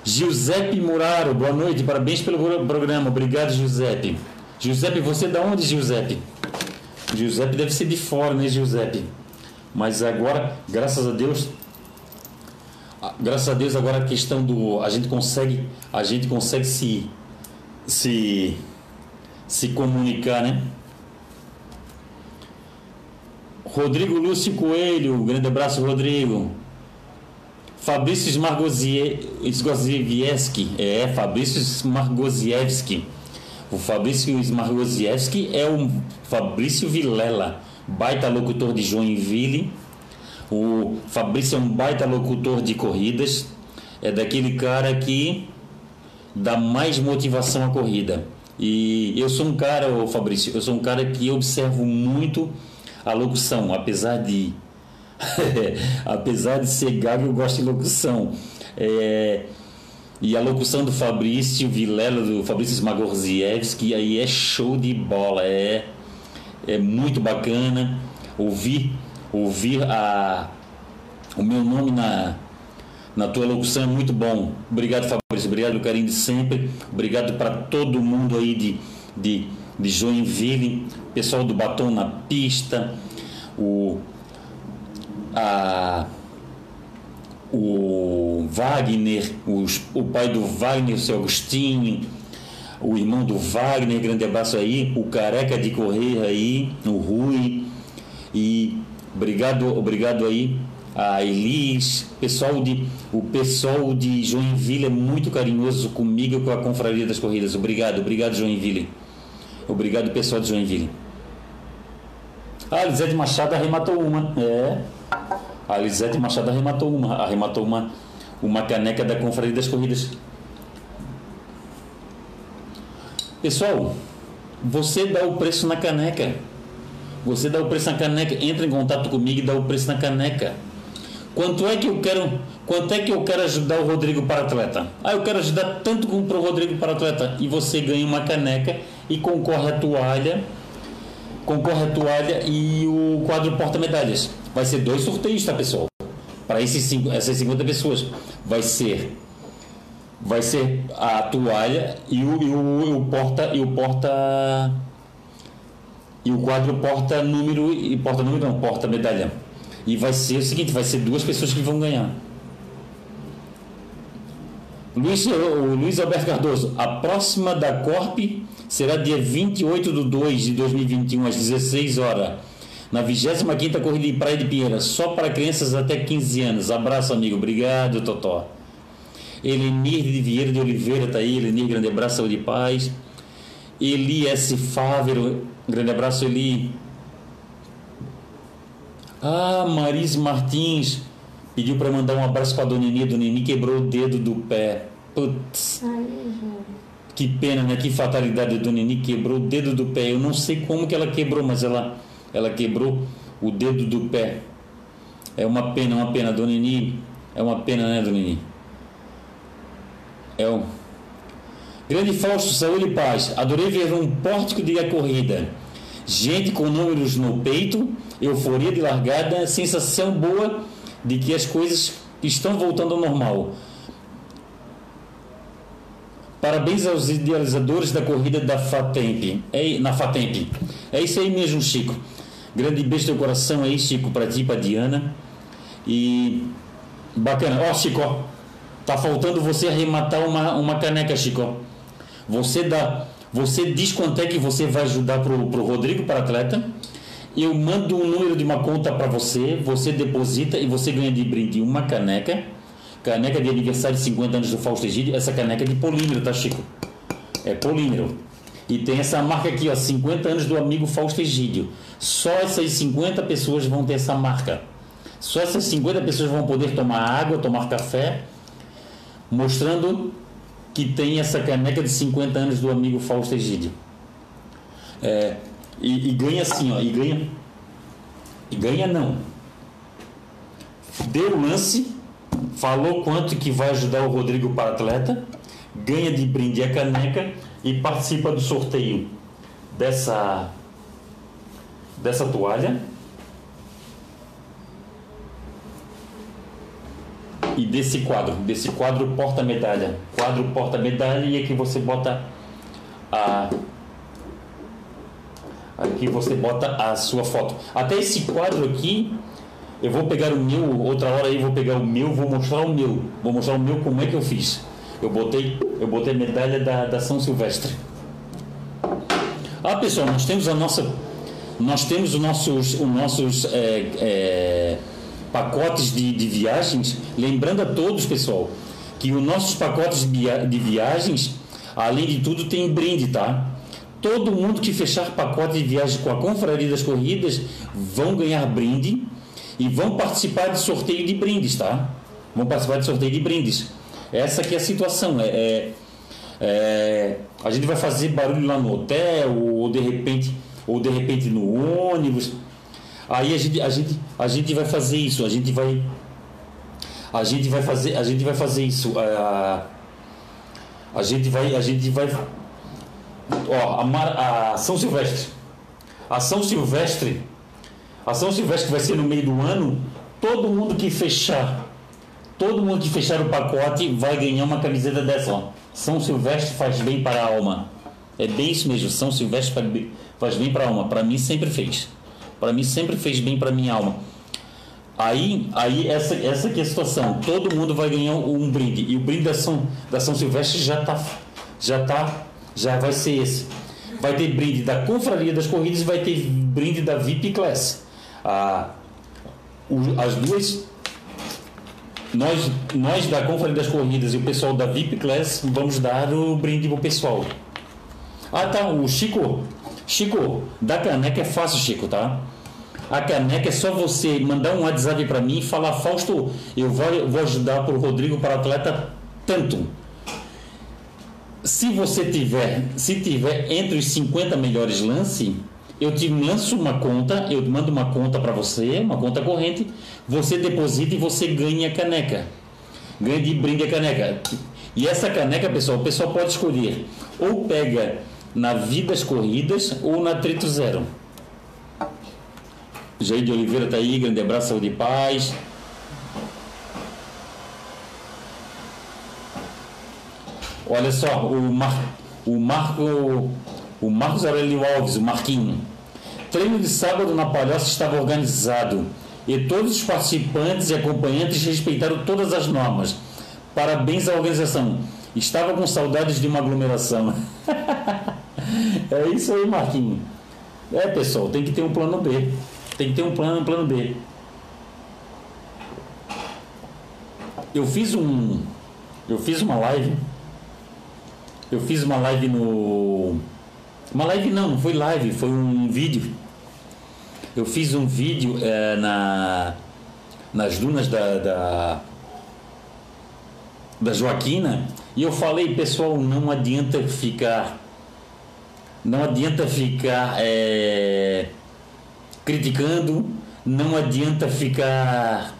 Giuseppe Muraro, boa noite, parabéns pelo programa. Obrigado, Giuseppe. Giuseppe, você é da onde, Giuseppe? Giuseppe deve ser de fora, né, Giuseppe? Mas agora, graças a Deus, graças a Deus agora a questão do a gente consegue a gente consegue se se se comunicar, né? Rodrigo Lúcio Coelho, grande abraço, Rodrigo. Fabrício Smargozieski, é, Fabrício Smargoziewski. O Fabrício Smargoziewski é o Fabrício Vilela, baita locutor de Joinville. O Fabrício é um baita locutor de corridas. É daquele cara que dá mais motivação à corrida. E eu sou um cara, o Fabrício, eu sou um cara que observo muito a locução, apesar de apesar de ser gago, eu gosto de locução. É, e a locução do Fabrício Vilela, do Fabrício Smagorziewski, aí é show de bola, é, é muito bacana ouvir, ouvir a, o meu nome na, na tua locução é muito bom. Obrigado, Fabrício, obrigado pelo carinho de sempre, obrigado para todo mundo aí de, de, de Joinville, pessoal do Batom na Pista, o a, o Wagner, os, o pai do Wagner, o seu Agostinho, o irmão do Wagner, grande abraço aí, o careca de correr aí, o Rui, e obrigado, obrigado aí a Elis, pessoal de, o pessoal de Joinville é muito carinhoso comigo com a Confraria das Corridas. Obrigado, obrigado Joinville. Obrigado pessoal de Joinville. Ah, Lisete Machado arrematou uma. É. A Lisete Machado arrematou uma. Arrematou uma, uma caneca da Confraria das Corridas. Pessoal, você dá o preço na caneca. Você dá o preço na caneca. Entra em contato comigo e dá o preço na caneca. Quanto é que eu quero, quanto é que eu quero ajudar o Rodrigo para atleta? Ah, eu quero ajudar tanto como para o Rodrigo para atleta. E você ganha uma caneca e concorre a toalha concorre a toalha e o quadro porta-medalhas. Vai ser dois sorteios, tá, pessoal? Para essas 50 pessoas. Vai ser vai ser a toalha e o, e o, o porta e o porta e o quadro porta número e porta número não, porta medalha. E vai ser o seguinte, vai ser duas pessoas que vão ganhar. Luiz, o Luiz Alberto Cardoso, a próxima da Corp será dia 28 de 2 de 2021, às 16 horas, na 25 Corrida de Praia de Pinheira, só para crianças até 15 anos. Abraço, amigo. Obrigado, Totó. Elenir de Vieira de Oliveira está aí. Elenir, grande abraço, saúde e paz. Eli S. Fávero, grande abraço, Eli. Ah, Marise Martins pediu para mandar um abraço para a Dona Nini. Dona Nini quebrou o dedo do pé. Putz. Ai, que pena, né? Que fatalidade. Dona Nini quebrou o dedo do pé. Eu não sei como que ela quebrou, mas ela, ela quebrou o dedo do pé. É uma pena, uma pena. Dona Nini, é uma pena, né, Dona Nini? É um... Grande Fausto, saúde e paz. Adorei ver um pórtico de corrida. Gente com números no peito, euforia de largada, sensação boa de que as coisas estão voltando ao normal. Parabéns aos idealizadores da corrida da Fatemp. É, na Fatemp. É isso aí mesmo, Chico. Grande beijo no coração aí, Chico, para ti, para Diana. E bacana. Ó, Chico, tá faltando você arrematar uma, uma caneca, Chico. Você dá, você diz quanto é que você vai ajudar pro, pro Rodrigo para atleta. Eu mando um número de uma conta para você, você deposita e você ganha de brinde uma caneca Caneca de aniversário de 50 anos do Fausto Egídio. Essa caneca é de polímero, tá, Chico? É polímero. E tem essa marca aqui, ó, 50 anos do amigo Fausto Egídio. Só essas 50 pessoas vão ter essa marca. Só essas 50 pessoas vão poder tomar água, tomar café, mostrando que tem essa caneca de 50 anos do amigo Fausto Egídio. É, e, e ganha assim, ó, e ganha. E ganha não. Deu lance falou quanto que vai ajudar o Rodrigo para atleta, ganha de brinde a caneca e participa do sorteio dessa dessa toalha e desse quadro, desse quadro porta-medalha, quadro porta-medalha e aqui você bota a que você bota a sua foto. Até esse quadro aqui, eu vou pegar o meu, outra hora aí vou pegar o meu, vou mostrar o meu. Vou mostrar o meu como é que eu fiz. Eu botei, eu botei a medalha da, da São Silvestre. Ah, pessoal, nós temos a nossa, nós temos os nossos, os nossos é, é, pacotes de, de viagens. Lembrando a todos, pessoal, que os nossos pacotes de viagens, além de tudo, tem brinde, tá? Todo mundo que fechar pacote de viagem com a Confraria das Corridas vão ganhar brinde e vão participar de sorteio de brindes, tá? Vão participar de sorteio de brindes. Essa aqui é a situação. É, é, é, a gente vai fazer barulho lá no hotel, ou de repente, ou de repente no ônibus. Aí a gente, a gente, a gente vai fazer isso. A gente vai, a gente vai fazer, a gente vai fazer isso. A, a gente vai, a gente vai. Ó, a, a São Silvestre. A São Silvestre. A São Silvestre que vai ser no meio do ano. Todo mundo que fechar Todo mundo que fechar o pacote vai ganhar uma camiseta dessa. Ó. São Silvestre faz bem para a alma. É bem isso mesmo. São Silvestre faz bem para a alma. Para mim sempre fez. Para mim sempre fez bem para minha alma. Aí, aí essa, essa aqui é a situação. Todo mundo vai ganhar um brinde. E o brinde da São, da São Silvestre já tá, já tá, já vai ser esse. Vai ter brinde da Confraria das Corridas e vai ter brinde da VIP Class. Ah, as duas nós, nós da Conferência das Corridas e o pessoal da VIP Class vamos dar o brinde pro pessoal. Ah tá, o Chico. Chico, da caneca é fácil, Chico, tá? A caneca é só você mandar um WhatsApp para mim e falar, Fausto, eu vou, eu vou ajudar pro Rodrigo para atleta tanto. Se você tiver, se tiver entre os 50 melhores lances, eu te lanço uma conta, eu mando uma conta para você, uma conta corrente, você deposita e você ganha a caneca. Ganha de brinde a caneca. E essa caneca, pessoal, o pessoal pode escolher ou pega na Vidas Corridas ou na Trito Zero. Jair de Oliveira está aí, grande abraço, saúde e paz. Olha só, o, Mar, o Marco o Marcos Aurélio Alves, o Marquinho. Treino de sábado na Palhoça estava organizado e todos os participantes e acompanhantes respeitaram todas as normas. Parabéns à organização. Estava com saudades de uma aglomeração. é isso aí, Marquinho. É, pessoal, tem que ter um plano B. Tem que ter um plano, um plano B. Eu fiz um eu fiz uma live. Eu fiz uma live no uma live não, não foi live, foi um vídeo. Eu fiz um vídeo é, na, nas dunas da, da, da Joaquina e eu falei, pessoal, não adianta ficar. Não adianta ficar é, criticando, não adianta ficar.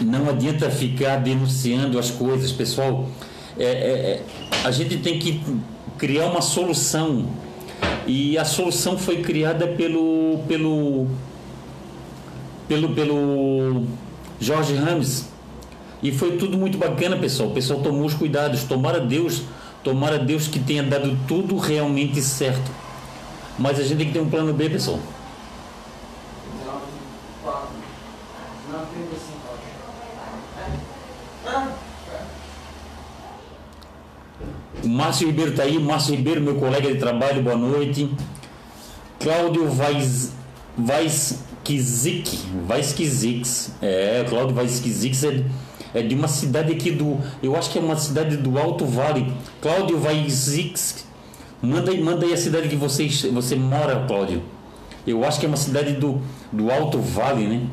Não adianta ficar denunciando as coisas, pessoal. É, é, é a gente tem que criar uma solução. E a solução foi criada pelo pelo pelo pelo Jorge Ramos. E foi tudo muito bacana, pessoal. O pessoal tomou os cuidados. Tomara Deus, tomara Deus que tenha dado tudo realmente certo. Mas a gente tem que ter um plano B, pessoal. O Márcio Ribeiro está aí, Márcio Ribeiro, meu colega de trabalho, boa noite. Cláudio Vais, Vaiskizik, Vaiskizix, é, Cláudio Vaiskizix é, é de uma cidade aqui do, eu acho que é uma cidade do Alto Vale. Cláudio Vaiskizix, manda manda aí a cidade que você, você mora, Cláudio. Eu acho que é uma cidade do, do Alto Vale, né?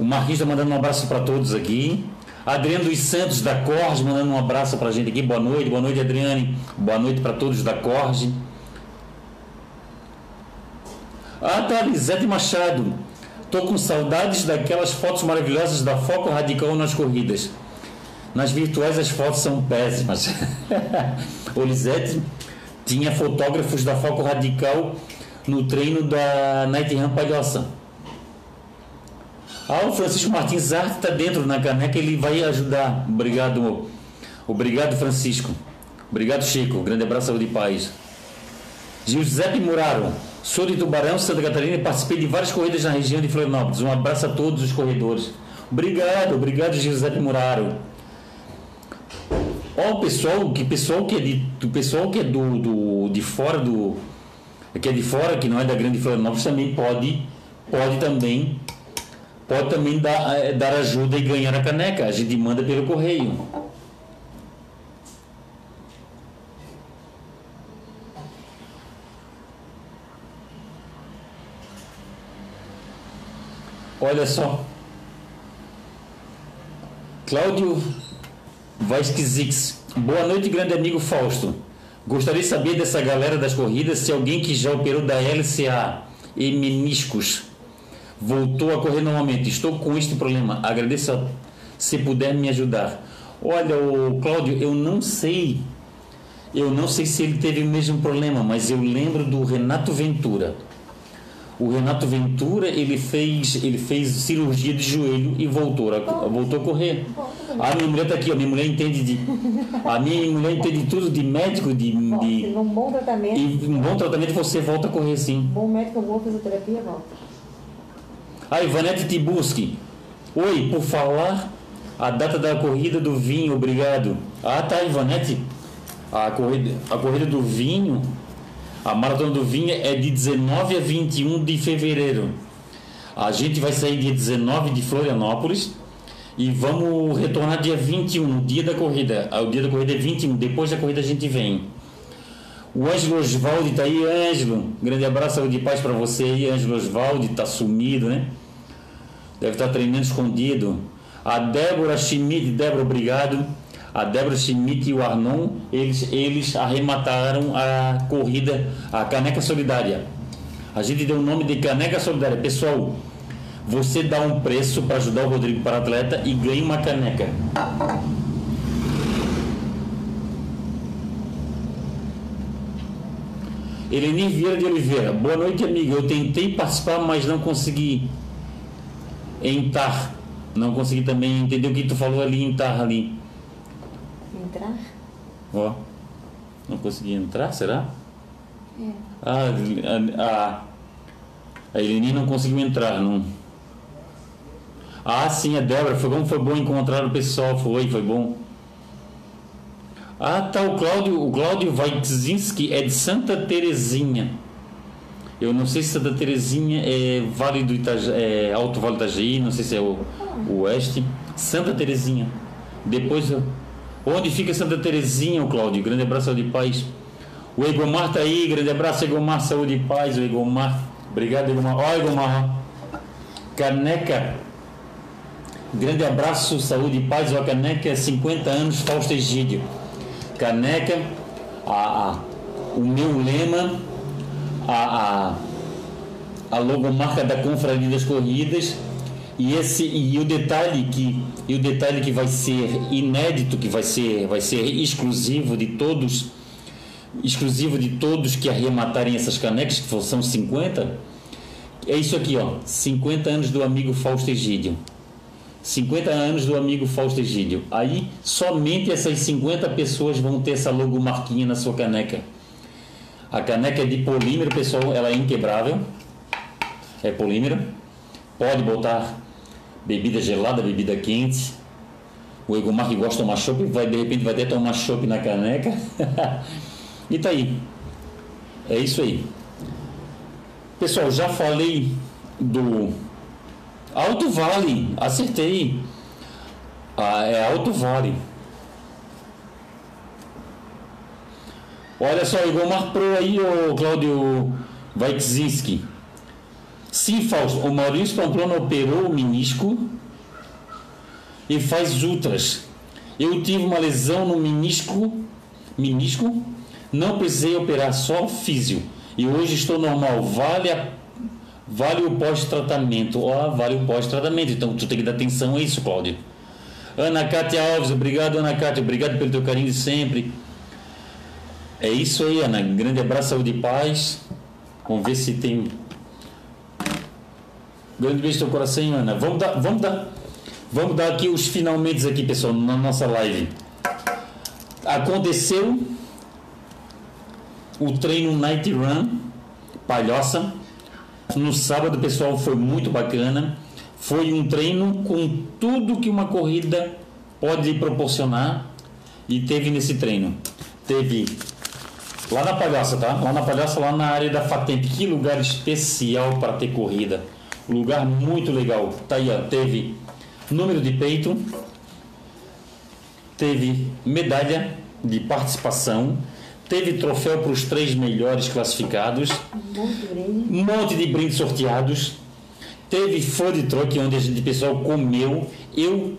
O Marquinhos está mandando um abraço para todos aqui. Adriano dos Santos da Corge, mandando um abraço para a gente aqui. Boa noite, boa noite, Adriane. Boa noite para todos da Corge. Ah, tá, Lisete Machado. Tô com saudades daquelas fotos maravilhosas da Foco Radical nas corridas. Nas virtuais as fotos são péssimas. o tinha fotógrafos da Foco Radical no treino da Night Run Palhoça. Ah, o Francisco Martins Arte está dentro na caneca, ele vai ajudar. Obrigado, obrigado Francisco. Obrigado, Chico. Grande abraço, saúde e paz. Giuseppe Muraro. Sou de Tubarão, Santa Catarina e participei de várias corridas na região de Florianópolis. Um abraço a todos os corredores. Obrigado, obrigado, Giuseppe Muraro. Ó, o pessoal, que pessoal que é de, o pessoal que é do, do de fora do que é de fora, que não é da Grande Florianópolis, também pode pode também pode também dar, eh, dar ajuda e ganhar a caneca. A gente manda pelo correio. Olha só. Cláudio Vasquezix. Boa noite, grande amigo Fausto. Gostaria de saber dessa galera das corridas se alguém que já operou da LCA e meniscos voltou a correr normalmente. Estou com este problema. Agradeço se puder me ajudar. Olha, o Cláudio, eu não sei. Eu não sei se ele teve o mesmo problema, mas eu lembro do Renato Ventura o Renato Ventura, ele fez, ele fez cirurgia de joelho e voltou a, voltou a correr. A minha mulher está aqui, a minha mulher entende de. A minha mulher entende tudo de médico, de. de um bom tratamento. E um bom tratamento você volta a correr sim. Bom médico, boa fisioterapia, volta. A Ivanete Tibuski. Oi, por falar a data da corrida do vinho, obrigado. Ah tá, Ivanete. A corrida, a corrida do vinho a Maratona do Vinha é de 19 a 21 de fevereiro. A gente vai sair dia 19 de Florianópolis e vamos retornar dia 21, no dia da corrida. Ah, o dia da corrida é 21, depois da corrida a gente vem. O Ângelo Osvaldi está aí, Ângelo. grande abraço, saúde e paz para você aí, Ângelo Osvaldi, está sumido, né? Deve estar tá treinando escondido. A Débora Schmidt, Débora, obrigado a Débora Schmidt e o Arnon, eles, eles arremataram a corrida, a Caneca Solidária. A gente deu o nome de Caneca Solidária. Pessoal, você dá um preço para ajudar o Rodrigo para atleta e ganha uma caneca. Eleni Vieira de Oliveira, boa noite, amiga. Eu tentei participar, mas não consegui entrar. Não consegui também entender o que tu falou ali, entrar ali entrar? Ó, não consegui entrar, será? É. Ah, a, a, a não conseguiu entrar, não. Ah, sim, a Débora, foi bom, foi bom encontrar o pessoal, foi, foi bom. Ah, tá, o Cláudio, o Cláudio Waitzinski é de Santa Terezinha. Eu não sei se Santa Terezinha é Vale do é Alto Vale do Itajaí, não sei se é o, o Oeste. Santa Terezinha. Depois Onde fica Santa Terezinha, o Cláudio? Grande abraço, saúde e paz. O Egomar tá aí, grande abraço, Egomar, saúde e paz, o Egomar. Obrigado, Egomar. Ó, Egomar. Caneca. Grande abraço, saúde e paz. Ó, Caneca, 50 anos, Fausto Egídio. Caneca, a, a, o meu lema, a, a, a logomarca da Confraria das Corridas e esse e o detalhe que e o detalhe que vai ser inédito, que vai ser vai ser exclusivo de todos, exclusivo de todos que arrematarem essas canecas, que são 50, é isso aqui, ó, 50 anos do amigo Fausto Egídio. 50 anos do amigo Fausto Egídio. Aí somente essas 50 pessoas vão ter essa logomarquinha na sua caneca. A caneca é de polímero, pessoal, ela é inquebrável. É polímero. Pode botar bebida gelada, bebida quente. O Egomar que gosta de tomar chopp, vai, de repente vai até tomar chopp na caneca. e tá aí. É isso aí. Pessoal, já falei do Alto Vale. Acertei. Ah, é Alto Vale. Olha só, Egomar Pro aí, o Cláudio Vaikzinski. Sim, Fausto, o Maurício Pamplona operou o menisco e faz ultras. Eu tive uma lesão no menisco, menisco, não precisei operar, só físio. E hoje estou normal. Vale, a, vale o pós-tratamento. Ó, vale o pós-tratamento. Então tu tem que dar atenção a isso, Cláudio. Ana Cátia Alves, obrigado, Ana Cátia. Obrigado pelo teu carinho de sempre. É isso aí, Ana. Grande abraço, saúde e paz. Vamos ver se tem Grande beijo no teu coração, Ana. Vamos dar, vamos dar, vamos dar aqui os finalmente aqui, pessoal, na nossa live. Aconteceu o treino Night Run Palhoça. No sábado, pessoal, foi muito bacana. Foi um treino com tudo que uma corrida pode proporcionar e teve nesse treino. Teve lá na Palhoça, tá? Lá na Palhoça, lá na área da Fatemp. Que lugar especial para ter corrida. Lugar muito legal. Tá aí, ó. Teve número de peito, teve medalha de participação, teve troféu para os três melhores classificados, um monte de brindes sorteados, teve food truck onde a gente pessoal comeu, eu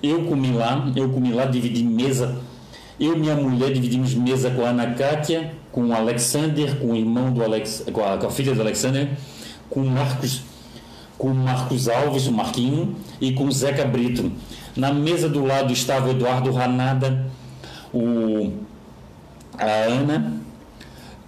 eu comi lá, eu comi lá, dividi mesa, eu e minha mulher dividimos mesa com a Ana Kátia, com o Alexander, com o irmão do Alex, com a, com a filha do Alexander, com o Marcos com Marcos Alves, o Marquinho, e com Zeca Brito. Na mesa do lado estava o Eduardo Ranada, o, a Ana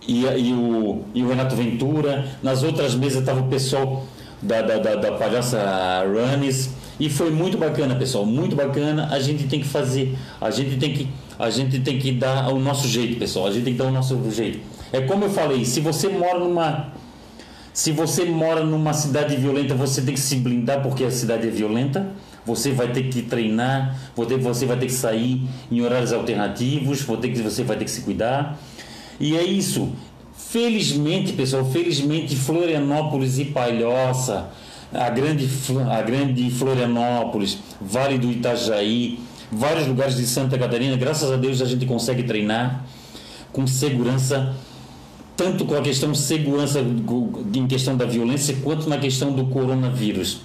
e, e, o, e o Renato Ventura. Nas outras mesas estava o pessoal da, da, da, da Palhaça Runes. E foi muito bacana, pessoal, muito bacana. A gente tem que fazer, a gente tem que, a gente tem que dar o nosso jeito, pessoal. A gente tem que dar o nosso jeito. É como eu falei, se você mora numa se você mora numa cidade violenta, você tem que se blindar porque a cidade é violenta. Você vai ter que treinar, você vai ter que sair em horários alternativos, você vai ter que se cuidar. E é isso. Felizmente, pessoal, felizmente Florianópolis e Palhoça, a grande, a grande Florianópolis, Vale do Itajaí, vários lugares de Santa Catarina, graças a Deus a gente consegue treinar com segurança tanto com a questão segurança em questão da violência quanto na questão do coronavírus.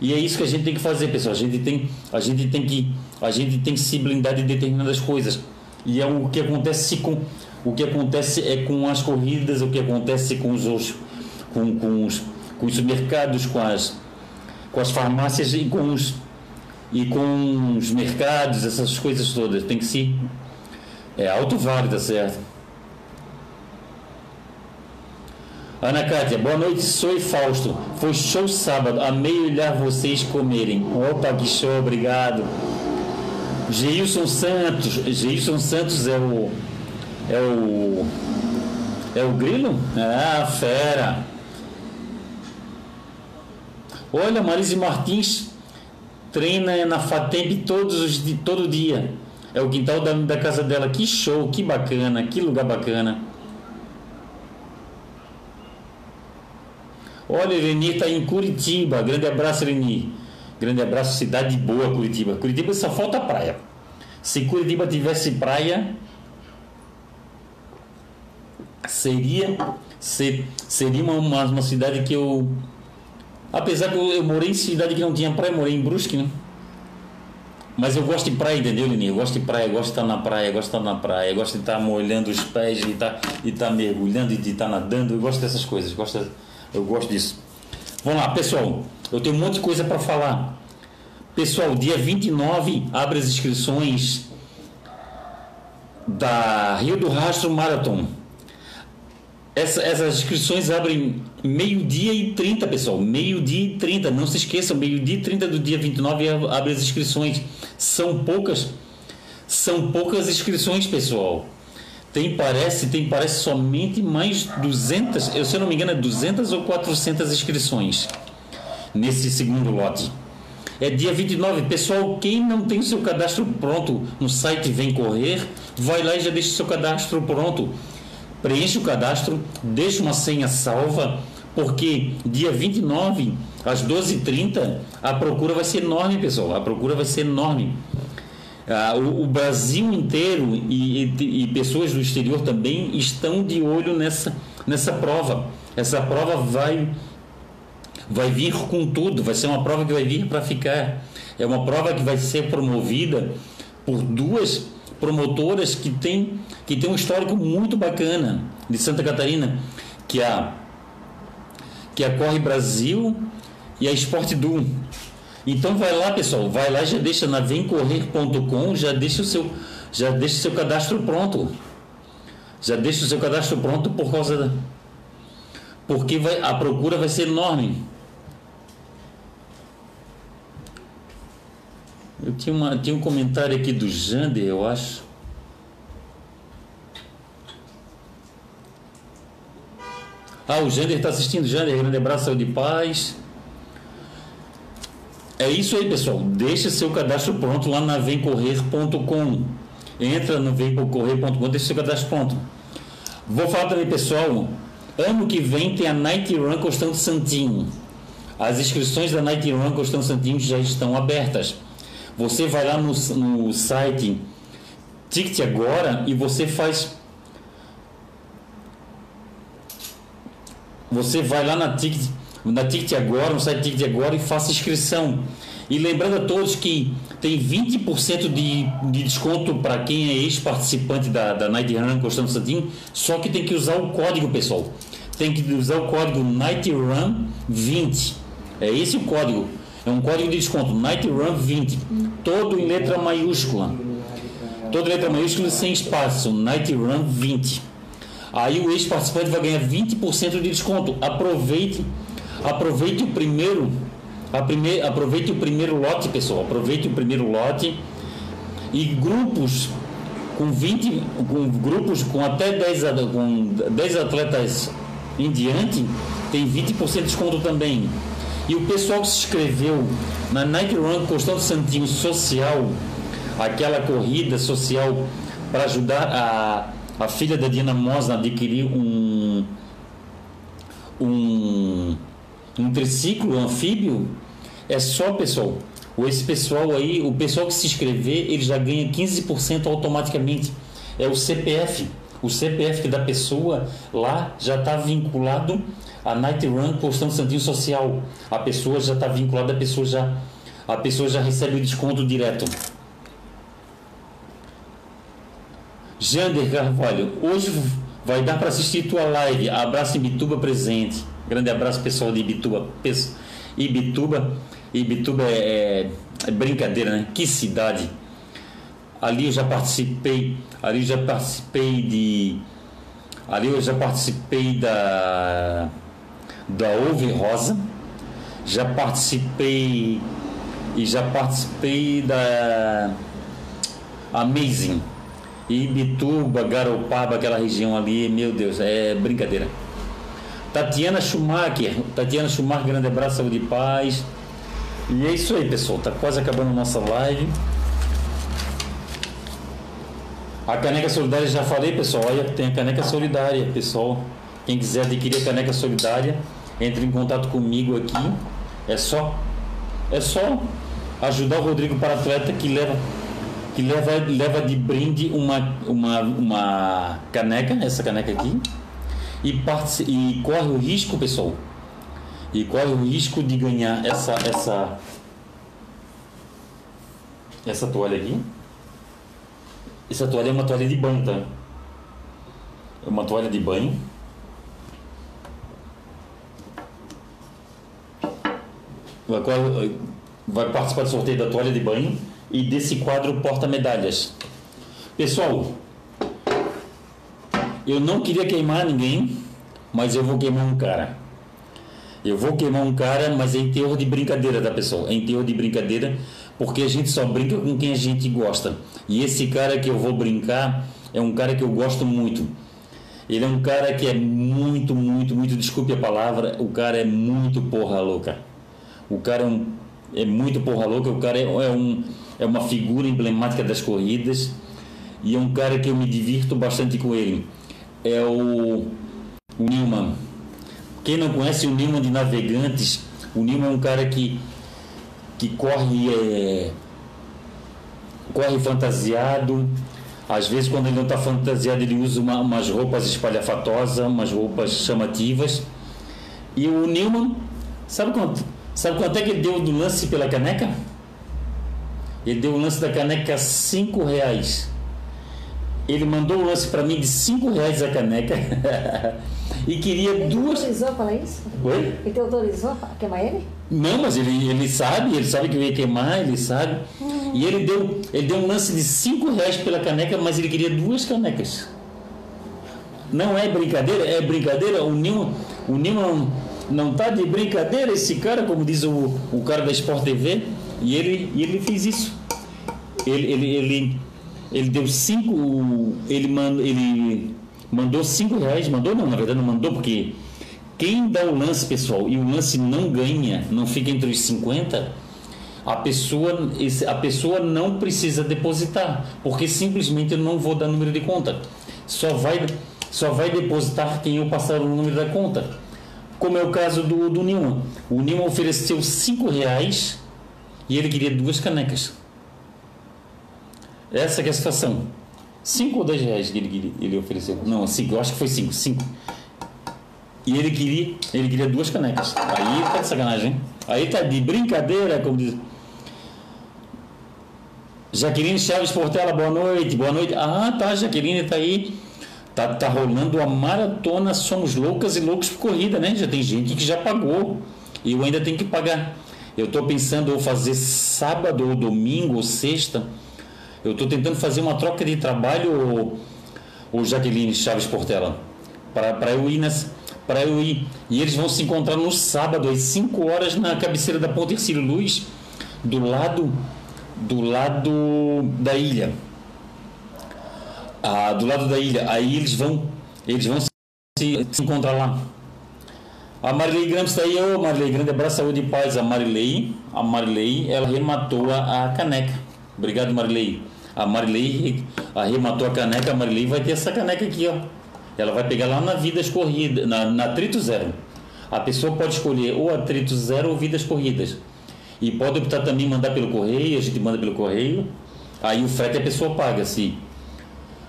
E é isso que a gente tem que fazer, pessoal. A gente tem, a gente tem que, a gente tem que se blindar de determinadas coisas. E é o que acontece com, o que acontece é com as corridas, o que acontece com os, com, com os, com os supermercados, com as, com as farmácias e com os, e com os mercados, essas coisas todas. Tem que se é alto válida, certo? Ana Cátia, boa noite, sou Fausto. Foi show sábado, amei olhar vocês comerem. Opa, que show, obrigado. Geilson Santos, Geilson Santos é o. É o. É o grilo? Ah, fera. Olha, Marise Martins treina na FATEMP todos os, todo dia. É o quintal da, da casa dela. Que show, que bacana, que lugar bacana. Olha, Eleni está em Curitiba. Grande abraço, Eleni. Grande abraço, cidade boa, Curitiba. Curitiba só falta praia. Se Curitiba tivesse praia, seria ser, seria uma, uma, uma, cidade que eu. Apesar que eu, eu, morei em cidade que não tinha praia, morei em Brusque, né? Mas eu gosto de praia, entendeu, Lini? Eu gosto de praia, gosto de estar na praia, gosto de estar na praia, gosto de estar molhando os pés, de estar, de estar mergulhando, de estar nadando, eu gosto dessas coisas, gosto eu gosto disso. Vamos lá, pessoal. Eu tenho um monte de coisa para falar. Pessoal, dia 29 abre as inscrições da Rio do Rastro Marathon. Essa, essas inscrições abrem meio-dia e 30, pessoal. Meio-dia e 30. Não se esqueçam, meio-dia e 30 do dia 29 abre as inscrições. São poucas. São poucas inscrições, pessoal. Tem parece, tem parece somente mais 200, eu se eu não me engano é 200 ou 400 inscrições nesse segundo lote. É dia 29. Pessoal, quem não tem o seu cadastro pronto no site Vem Correr, vai lá e já deixa seu cadastro pronto. Preenche o cadastro, deixa uma senha salva, porque dia 29 às 12h30 a procura vai ser enorme, pessoal. A procura vai ser enorme. Ah, o, o, Brasil inteiro e, e, e, pessoas do exterior também estão de olho nessa, nessa prova. Essa prova vai, vai vir com tudo, vai ser uma prova que vai vir para ficar. É uma prova que vai ser promovida por duas promotoras que têm que tem um histórico muito bacana de Santa Catarina, que é a, que é a Corre Brasil e a Sport Doom. Então vai lá, pessoal, vai lá, já deixa na vemcorrer.com, já deixa o seu já deixa o seu cadastro pronto. Já deixa o seu cadastro pronto por causa da porque vai, a procura vai ser enorme. Eu tinha, uma, tinha um comentário aqui do Jander, eu acho. Ah, o Jander está assistindo. Jander, grande abraço, saúde e paz. É isso aí, pessoal. Deixa seu cadastro pronto lá na vemcorrer.com. Entra no vemcorrer.com, deixa seu cadastro pronto. Vou falar também, pessoal. Ano que vem tem a Night Run Constante Santinho. As inscrições da Night Run Constante Santinho já estão abertas. Você vai lá no, no site Ticket Agora e você faz. Você vai lá na Ticket na Ticket Agora, no site Ticket Agora e faça inscrição. E lembrando a todos que tem 20% de, de desconto para quem é ex-participante da, da Night Run Constando Santinho, só que tem que usar o código, pessoal. Tem que usar o código NightRun20. É esse o código. É um código de desconto, NightRun20. Todo em letra maiúscula. Todo em letra maiúscula sem espaço, NightRun20. Aí o ex-participante vai ganhar 20% de desconto. Aproveite Aproveite o primeiro, aproveite o primeiro lote, pessoal. Aproveite o primeiro lote e grupos com 20, com grupos com até 10, com 10 atletas em diante, tem 20% de desconto também. E o pessoal que se inscreveu na Nike Run Costão Santinho Social, aquela corrida social para ajudar a, a filha da Diana Mosna a adquirir um, um um triciclo anfíbio, é só, pessoal, esse pessoal aí, o pessoal que se inscrever, ele já ganha 15% automaticamente. É o CPF. O CPF da pessoa lá já está vinculado a Night Run Postando Santinho Social. A pessoa já está vinculada, a pessoa já, a pessoa já recebe o desconto direto. Jander Carvalho, hoje vai dar para assistir tua live. Abraço em Bituba presente. Grande abraço pessoal de Ibituba. Ibituba, Ibituba é, é, é brincadeira, né? Que cidade. Ali eu já participei, ali eu já participei de ali eu já participei da da Ouve Rosa, já participei e já participei da Amazing. Ibituba, Garopaba, aquela região ali, meu Deus, é brincadeira. Tatiana Schumacher. Tatiana Schumacher, grande abraço, saúde e paz. E é isso aí, pessoal. Tá quase acabando a nossa live. A caneca solidária já falei, pessoal. Olha, tem a caneca solidária, pessoal. Quem quiser adquirir a caneca solidária, entre em contato comigo aqui. É só é só ajudar o Rodrigo para atleta que leva que leva leva de brinde uma uma uma caneca, essa caneca aqui e, e corre o risco, pessoal, e corre o risco de ganhar essa essa essa toalha aqui. Essa toalha é uma toalha de banho, tá? É uma toalha de banho. Vai, vai participar do sorteio da toalha de banho e desse quadro porta-medalhas. Pessoal, eu não queria queimar ninguém, mas eu vou queimar um cara. Eu vou queimar um cara, mas em teor de brincadeira da pessoa. Em teor de brincadeira, porque a gente só brinca com quem a gente gosta. E esse cara que eu vou brincar é um cara que eu gosto muito. Ele é um cara que é muito, muito, muito, desculpe a palavra, o cara é muito porra louca. O cara é, um, é muito porra louca, o cara é, é, um, é uma figura emblemática das corridas e é um cara que eu me divirto bastante com ele é o, Nilman. Quem não conhece o Nilman de Navegantes, o Nilman é um cara que, que corre, é, corre fantasiado. Às vezes, quando ele não está fantasiado, ele usa uma, umas roupas espalhafatosas, umas roupas chamativas. E o Nilman, sabe quanto, sabe quanto é que ele deu do lance pela caneca? Ele deu o lance da caneca cinco reais ele mandou um lance para mim de 5 reais a caneca e queria ele duas. Ele autorizou falar isso? Oi? Ele te autorizou a queimar ele? Não, mas ele, ele sabe, ele sabe que eu ia queimar, ele sabe. Uhum. E ele deu, ele deu um lance de 5 reais pela caneca, mas ele queria duas canecas. Não é brincadeira, é brincadeira. O Nilman, o Nilman não tá de brincadeira esse cara, como diz o, o cara da Sport TV, e ele, e ele fez isso. Ele, ele, ele ele deu cinco. Ele, mand, ele mandou cinco reais, mandou não, na verdade não mandou, porque Quem dá o lance, pessoal, e o lance não ganha, não fica entre os 50, a pessoa, a pessoa não precisa depositar, porque simplesmente eu não vou dar número de conta. Só vai, só vai depositar quem eu passar o número da conta. Como é o caso do, do Nilman. O Nilman ofereceu 5 reais e ele queria duas canecas. Essa é a situação. 5 ou 10 reais que ele, ele ofereceu? Não, 5, eu acho que foi 5. 5. E ele queria, ele queria duas canecas. Aí tá de sacanagem, hein? Aí tá de brincadeira, como diz. Jaqueline Chaves Portela, boa noite, boa noite. Ah, tá, Jaqueline tá aí. Tá, tá rolando a maratona Somos Loucas e Loucos por Corrida, né? Já tem gente que já pagou. E eu ainda tenho que pagar. Eu estou pensando ou fazer sábado ou domingo ou sexta. Eu estou tentando fazer uma troca de trabalho, o Jaqueline Chaves Portela, para eu ir nessa para eu ir. E eles vão se encontrar no sábado, às 5 horas, na cabeceira da Ponte Ercílio Luz, do lado, do lado da ilha. Ah, do lado da ilha. Aí eles vão, eles vão se, se encontrar lá. A Marilei Grande está aí, ô Marilei, grande abraço, saúde e paz. A Marilei, a Marilei, ela rematou a, a caneca. Obrigado, Marilei. A Marilei arrematou a caneca, a Marilei vai ter essa caneca aqui, ó. Ela vai pegar lá na vidas corridas, na, na atrito zero. A pessoa pode escolher ou atrito zero ou vidas corridas. E pode optar também mandar pelo correio, a gente manda pelo correio. Aí o frete a pessoa paga, se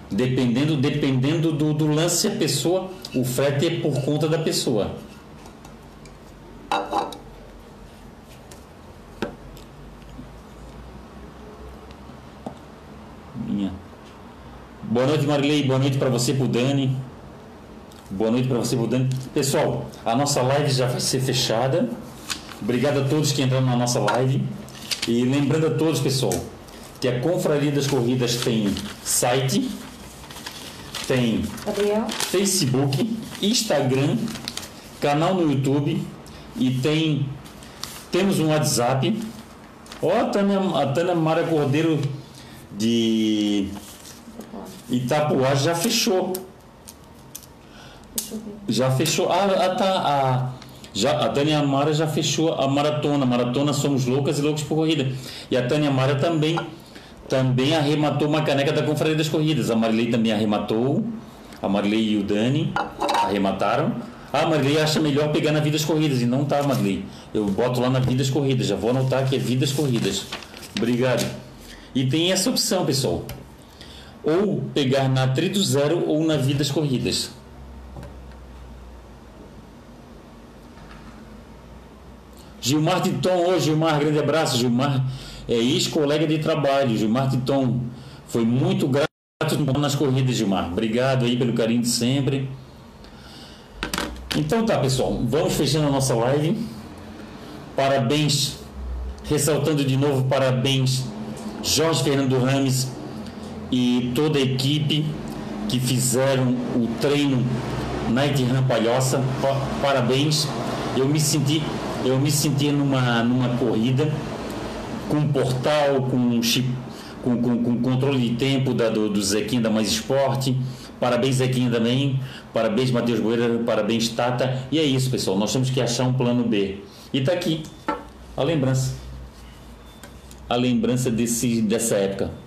dependendo dependendo do, do lance a pessoa, o frete é por conta da pessoa. Minha. Boa noite, Marilei. Boa noite para você, pro Dani. Boa noite para você, Budani. Pessoal, a nossa live já vai ser fechada. Obrigado a todos que entraram na nossa live. E lembrando a todos, pessoal, que a Confraria das Corridas tem site, tem Gabriel. Facebook, Instagram, canal no YouTube e tem temos um WhatsApp. Ó, oh, a Tânia, a Tânia Mara Cordeiro de Itapuá já fechou. Já fechou. Ah, ah, tá. A, já, a Tânia Amara já fechou a maratona. Maratona Somos Loucas e Loucos por Corrida. E a Tânia Amara também, também arrematou uma caneca da Confraria das Corridas. A Marilei também arrematou. A Marilei e o Dani arremataram. Ah, a Marilei acha melhor pegar na Vidas Corridas. E não tá, Marilei. Eu boto lá na Vidas Corridas. Já vou anotar que é Vidas Corridas. Obrigado. E tem essa opção, pessoal. Ou pegar na Trito Zero ou na Vidas Corridas. Gilmar Titon, ô Gilmar, grande abraço, Gilmar é ex-colega de trabalho, Gilmar Titon, foi muito grato nas corridas, Gilmar, obrigado aí pelo carinho de sempre. Então tá, pessoal, vamos fechando a nossa live. Parabéns, ressaltando de novo, parabéns, Jorge Fernando Rames e toda a equipe que fizeram o treino Night Run Palhoça. Parabéns, eu me senti eu me sentia numa, numa corrida com portal, com chip, com, com, com controle de tempo da, do, do da Mais Esporte. Parabéns, Zequinha também. Parabéns, Matheus Boeira. Parabéns, Tata. E é isso, pessoal. Nós temos que achar um plano B. E está aqui a lembrança. A lembrança desse, dessa época.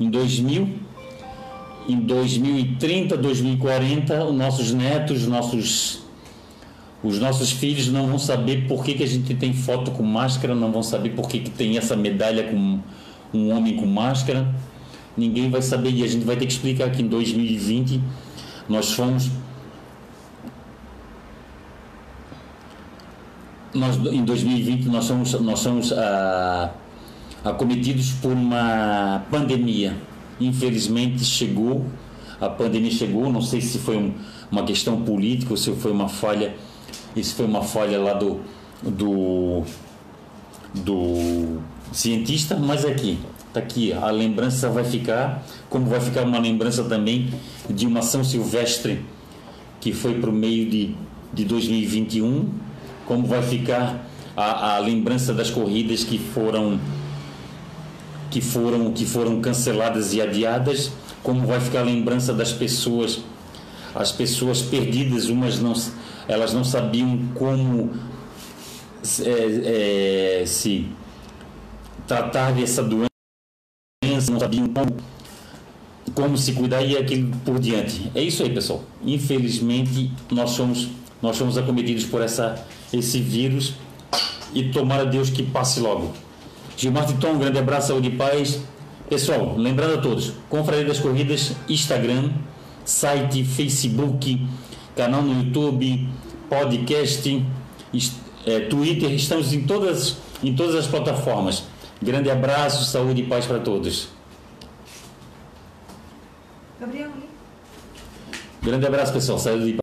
Em 2000, em 2030, 2040, os nossos netos, nossos os nossos filhos não vão saber por que, que a gente tem foto com máscara, não vão saber por que, que tem essa medalha com um homem com máscara. Ninguém vai saber e a gente vai ter que explicar que em 2020 nós fomos. Nós, em 2020 nós somos, nós somos ah, acometidos por uma pandemia. Infelizmente chegou, a pandemia chegou, não sei se foi um, uma questão política ou se foi uma falha isso foi uma falha lá do, do, do cientista, mas aqui, tá aqui, a lembrança vai ficar, como vai ficar uma lembrança também de uma São Silvestre que foi para o meio de, de 2021, como vai ficar a, a lembrança das corridas que foram que foram que foram canceladas e adiadas, como vai ficar a lembrança das pessoas as pessoas perdidas, umas não elas não sabiam como é, é, se tratar dessa doença, não sabiam como, como se cuidar e aquilo por diante. É isso aí, pessoal. Infelizmente, nós somos, nós somos acometidos por essa, esse vírus e tomara Deus que passe logo. Gilmar Titon, um grande abraço, saúde e paz. Pessoal, lembrando a todos, Confraria das Corridas, Instagram, site, Facebook, canal no YouTube, podcast, é, Twitter, estamos em todas, em todas as plataformas. Grande abraço, saúde e paz para todos. Gabriel, Grande abraço, pessoal. Saúde e paz.